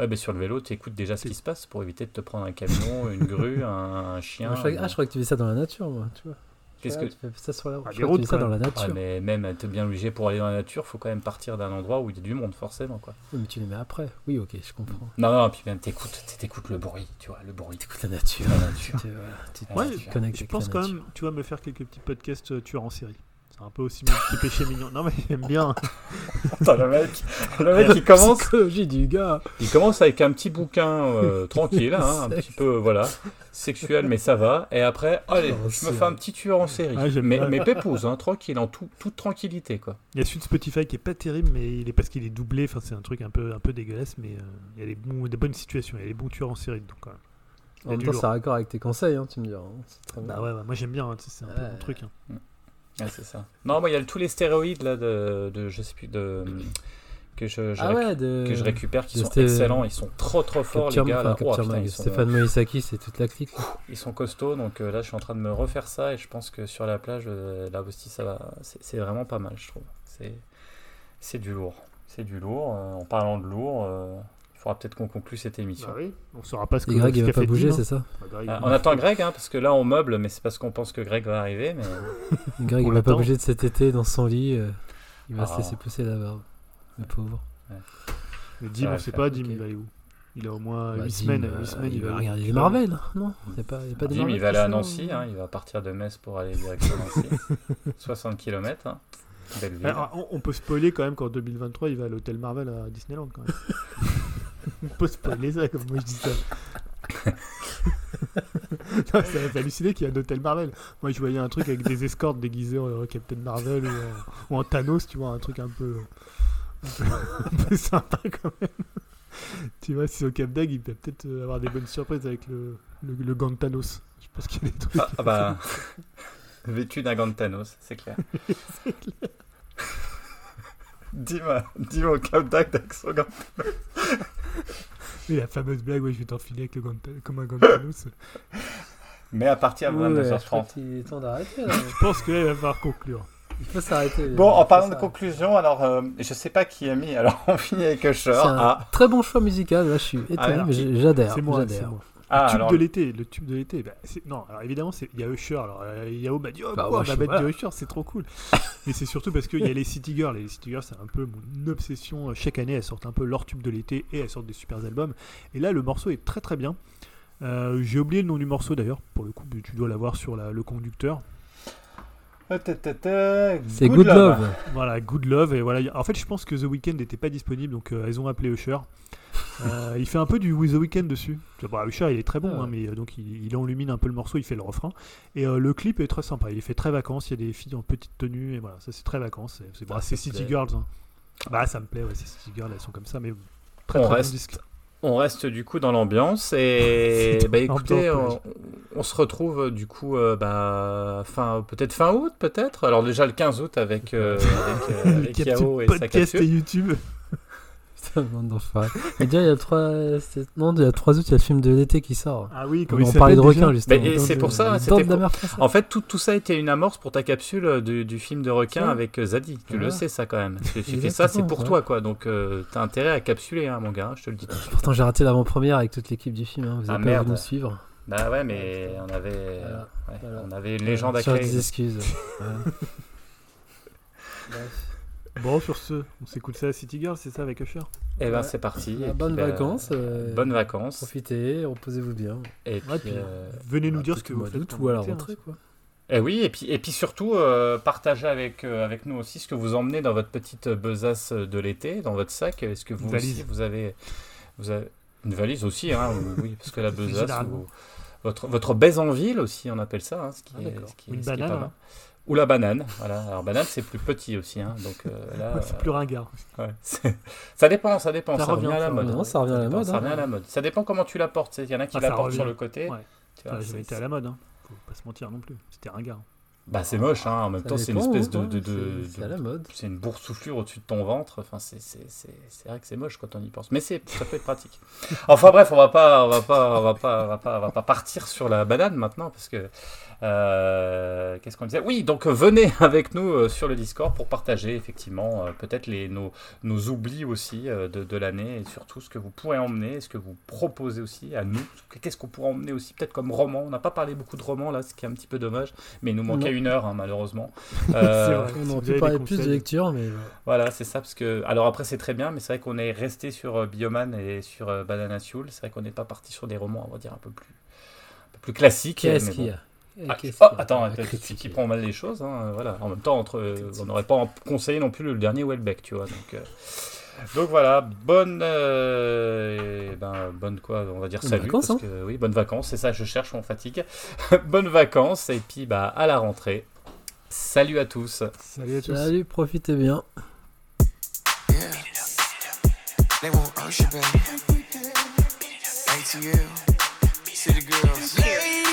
Ouais, mais sur le vélo, tu écoutes déjà ce qui se passe pour éviter de te prendre un camion, une grue, un, chien. Ah, je crois que tu fais ça dans la nature, moi, tu vois. Qu'est-ce que tu fais ça sur la route ah, ça dans la nature. mais même être bien obligé pour aller dans la nature, faut quand même partir d'un endroit où il y a du monde forcément quoi. Oui, mais tu les mets après. Oui, ok, je comprends. Non, non, puis même t'écoutes, t'écoutes le bruit, tu vois, le bruit. T'écoutes la nature. La nature. tu, ouais, je pense quand même, tu vas me faire quelques petits podcasts euh, tueurs en série. C'est un peu aussi mon petit péché mignon. Non mais j'aime bien. Attends, le mec, le mec il commence. du gars. Il commence avec un petit bouquin euh, tranquille, hein, un petit peu voilà, sexuel mais ça va. Et après, allez, je me fais un petit tueur en série. Ah, mais, mais pépouze, hein, tranquille, en tout, toute tranquillité quoi. Il y a celui de Spotify qui est pas terrible, mais il est parce qu'il est doublé. Enfin, c'est un truc un peu, un peu dégueulasse, mais euh, il y a des, bons, des bonnes situations, il y a des bons tueurs en série donc. Quand même. En même temps, ça raccord avec tes conseils, hein, tu me diras. Hein, bah ouais, moi j'aime bien, c'est un peu mon truc. Mm. Ah, c'est ça. Non, moi, il y a tous les stéroïdes là de, de je sais plus de que je, ah que je récupère qui sont excellents, ils sont trop trop forts les gars là. Oh, Stéphane Moïsaki, c'est toute la clique. Ils sont costauds donc euh, là je suis en train de me refaire ça et je pense que sur la plage euh, là aussi ça va c'est vraiment pas mal je trouve. C'est c'est du lourd. C'est du lourd euh, en parlant de lourd faudra peut-être qu'on conclue cette émission. Bah oui, on saura pas ce que Et Greg, il va pas fait bouger, hein. c'est ça Bah, Greg, Euh, il- on attend Greg, hein, parce que là on meuble, mais c'est parce qu'on pense que Greg va arriver. Mais... Greg, On il va pas bouger de cet été dans son lit. euh, il va Ah. se laisser pousser la barbe. Le pauvre. Mais Dim, on sait pas, Dim, il va aller où? Il a au moins Bah, 8 Dim, semaines. euh, huit semaines, il va va- regarder les Marvel, non? Il a pas, il y a pas Dim, Marvel il va aller à Nancy, hein, il va partir de Metz pour aller directement à Nancy. 60 km, hein. belle ville. Ah, on, on peut spoiler quand même qu'en 2023, il va à l'hôtel Marvel à Disneyland quand même. on peut spoiler ça, comme moi je dis ça. non, ça m'a fait halluciner qu'il y a un hôtel Marvel. Moi je voyais un truc avec des escortes déguisées en Captain Marvel ou en, ou en Thanos, tu vois, un truc un peu, un peu, un peu sympa quand même. tu vois, si au Cap d'Agde, il peut peut-être euh, avoir des bonnes surprises avec le, le, le gant de Thanos. Je pense qu'il y a des trucs. Ah, ah bah, vêtu d'un gant de Thanos, c'est clair. Dis-moi, dis-moi au avec son gant. Oui, la fameuse blague, ouais, je vais t'enfiler avec le gant de Thanos- comme un gant de Thanos. Mais à partir de Ouais, je crois 22h30. qu'il est temps d'arrêter. Je pense qu'il va falloir conclure. Il faut s'arrêter. Bon, Il en parlant de conclusion, alors euh, je sais pas qui a mis, alors on finit avec Usher. C'est un Ah, très bon choix musical. Là, je suis étonné, alors, mais j'adhère. C'est moi, c'est j'adhère. Ah, le tube alors, de l'été, le tube de l'été. bah, non, alors évidemment, il y a Usher. Alors, euh, Yao m'a dit, oh, Bah, quoi, ouais, mettre voilà. de Usher, c'est trop cool. Mais c'est surtout parce qu'il y a les City Girls. Et les City Girls, c'est un peu mon obsession. Chaque année, elles sortent un peu leur tube de l'été et elles sortent des super albums. Et là, le morceau est très très bien. Euh, J'ai oublié le nom du morceau d'ailleurs. Pour le coup, tu dois l'avoir sur la- le conducteur. C'est Good Love. Voilà, Good Love. Et voilà. En fait, je pense que The Weeknd n'était pas disponible, donc euh, elles ont appelé Usher. Euh, il fait un peu du With The Weeknd dessus. Bon, Usher, il est très bon, Ah ouais. hein, mais euh, donc il, il enlumine un peu le morceau, il fait le refrain. Et euh, le clip est très sympa. Il est fait très vacances. Il y a des filles en petite tenue et voilà, ça c'est très vacances. C'est- bah, Ah, City. Girls. hein. Bah, ça me plaît. Ouais, c'est City Girls. Elles sont comme ça, mais très On très bon reste disque. On reste du coup dans l'ambiance et bah écoutez, on, se retrouve du coup euh, bah, fin peut-être fin août peut-être? Alors déjà le 15 août avec euh, avec, euh, avec Yao et sa et. YouTube. Putain. Et déjà, il y a 3 Non, il y a 3 août, il y a le film de l'été qui sort. Ah oui, On comment il en parlait de requins, justement. Mais c'est pour ça, c'était pour-. En fait, tout, tout ça était une amorce pour ta capsule euh, du, du film de requin avec euh, Zadie. Tu le sais ça quand même. Tu, tu fais ça, c'est pour ouais. toi quoi. Donc euh, t'as intérêt à capsuler, hein, mon gars. hein, je te le dis. Pourtant, j'ai raté l'avant-première avec toute l'équipe du film. hein. Vous Ah, avez pas nous suivre. Bah ouais, mais on avait, Voilà. ouais, Voilà. on avait une légende à Sur créer. des excuses. Bref. Bon, sur ce, on s'écoute ça à City Girls, c'est ça avec Usher Et ben Ouais. c'est parti. Bah, bonnes bah, vacances. euh, Bonnes vacances. Profitez, reposez-vous bien. Et puis, Ouais, puis, euh, Venez nous Bah, dire ce que vous faites. ou à la hein. rentrée, quoi. Et oui, et puis, et puis surtout, euh, partagez avec, euh, avec nous aussi ce que vous emmenez dans votre petite besace de l'été, dans votre sac. Est-ce que vous Une valise. aussi, vous avez, vous avez une valise aussi, hein, ou- oui, parce que la besace, ou- votre, votre baise en ville aussi, on appelle ça, hein, ce qui Ah, est, ce qui Une ce qui est banane, pas hein. Ou la banane, voilà. Alors banane, c'est plus petit aussi, hein, donc euh, là, Ouais, c'est plus ringard. euh, ouais, ça dépend, ça dépend, Ça ça, revient, revient, à la mode. Non, ça revient à la mode, Ça revient à la mode. Ça dépend comment tu la portes. Il y en a qui Ah, la portent revient. sur le côté. Ouais. tu Ça vois, été à la mode, hein. faut pas se mentir non plus. C'était ringard. Bah c'est moche, hein. en même Ça temps c'est une espèce de, hein, de, de- c'est- C'est à de- la mode. c'est une boursouflure au-dessus de ton ventre. Enfin, c'est, c'est, c'est, c'est vrai que c'est moche quand on y pense. Mais c'est, ça peut être pratique. Enfin bref, on va pas, on va pas, on va pas, on va pas, on va pas partir sur la banane maintenant parce que euh, qu'est-ce qu'on disait? Oui, donc euh, venez avec nous euh, sur le Discord pour partager effectivement euh, peut-être les nos, nos oublis aussi euh, de, de l'année et surtout ce que vous pourrez emmener, ce que vous proposez aussi à nous. Qu'est-ce qu'on pourrait emmener aussi peut-être comme roman? On n'a pas parlé beaucoup de romans là, ce qui est un petit peu dommage, mais il nous manquait Non. une heure hein, malheureusement. C'est Euh, vrai. On aurait pu parler plus de lecture, mais. Voilà, c'est ça, parce que. Alors après, c'est très bien, mais c'est vrai qu'on est resté sur euh, Bioman et sur euh, Banana Soul. C'est vrai qu'on n'est pas parti sur des romans, on va dire, un peu plus, un peu plus classiques. Qu'est-ce qu'il y a? Ah, oh, attends, tu critiquer prends mal les choses. hein, voilà. En même temps, entre, euh, on n'aurait pas en- conseillé non plus le dernier Welbeck, tu vois. Donc, euh, donc voilà, bonne. euh, eh ben, bonne quoi On va dire salut. vacances, parce hein. que, oui, bonnes vacances, c'est ça, je cherche, on fatigue. bonnes vacances, et puis bah, à la rentrée. Salut à tous. Salut à tous. Salut, profitez bien. Yeah.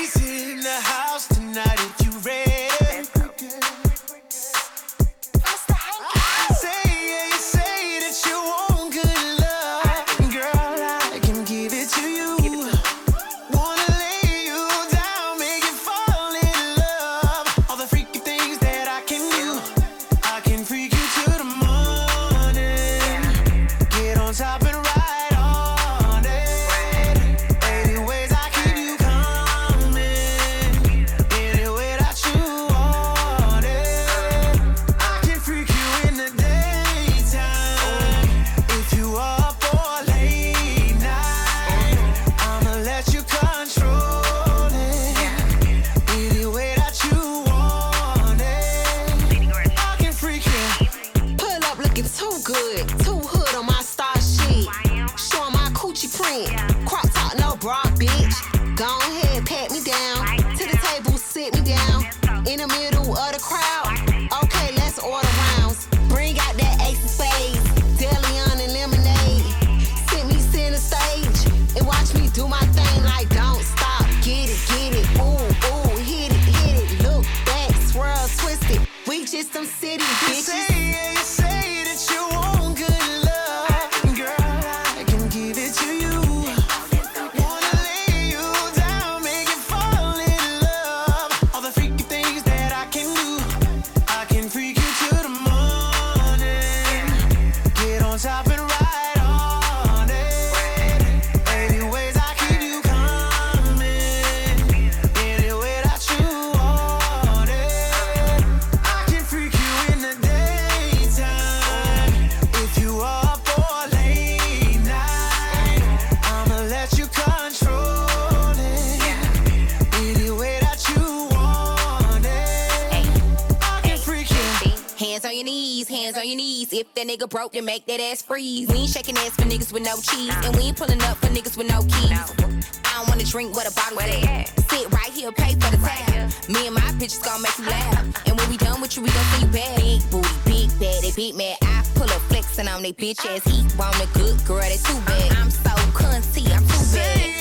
dope make that ass freeze. We ain't shaking ass for niggas with no cheese, and we ain't pulling up for niggas with no keys. I don't wanna drink what a bottle at. Sit right here, pay for the tab. Me and my pictures gon' make you laugh. And when we done with you, we gon' see bad. Big booty, big bad, they big mad. I pull up flexing on they bitch ass. He want a good girl, that's too bad. I'm so cunty, I'm too bad.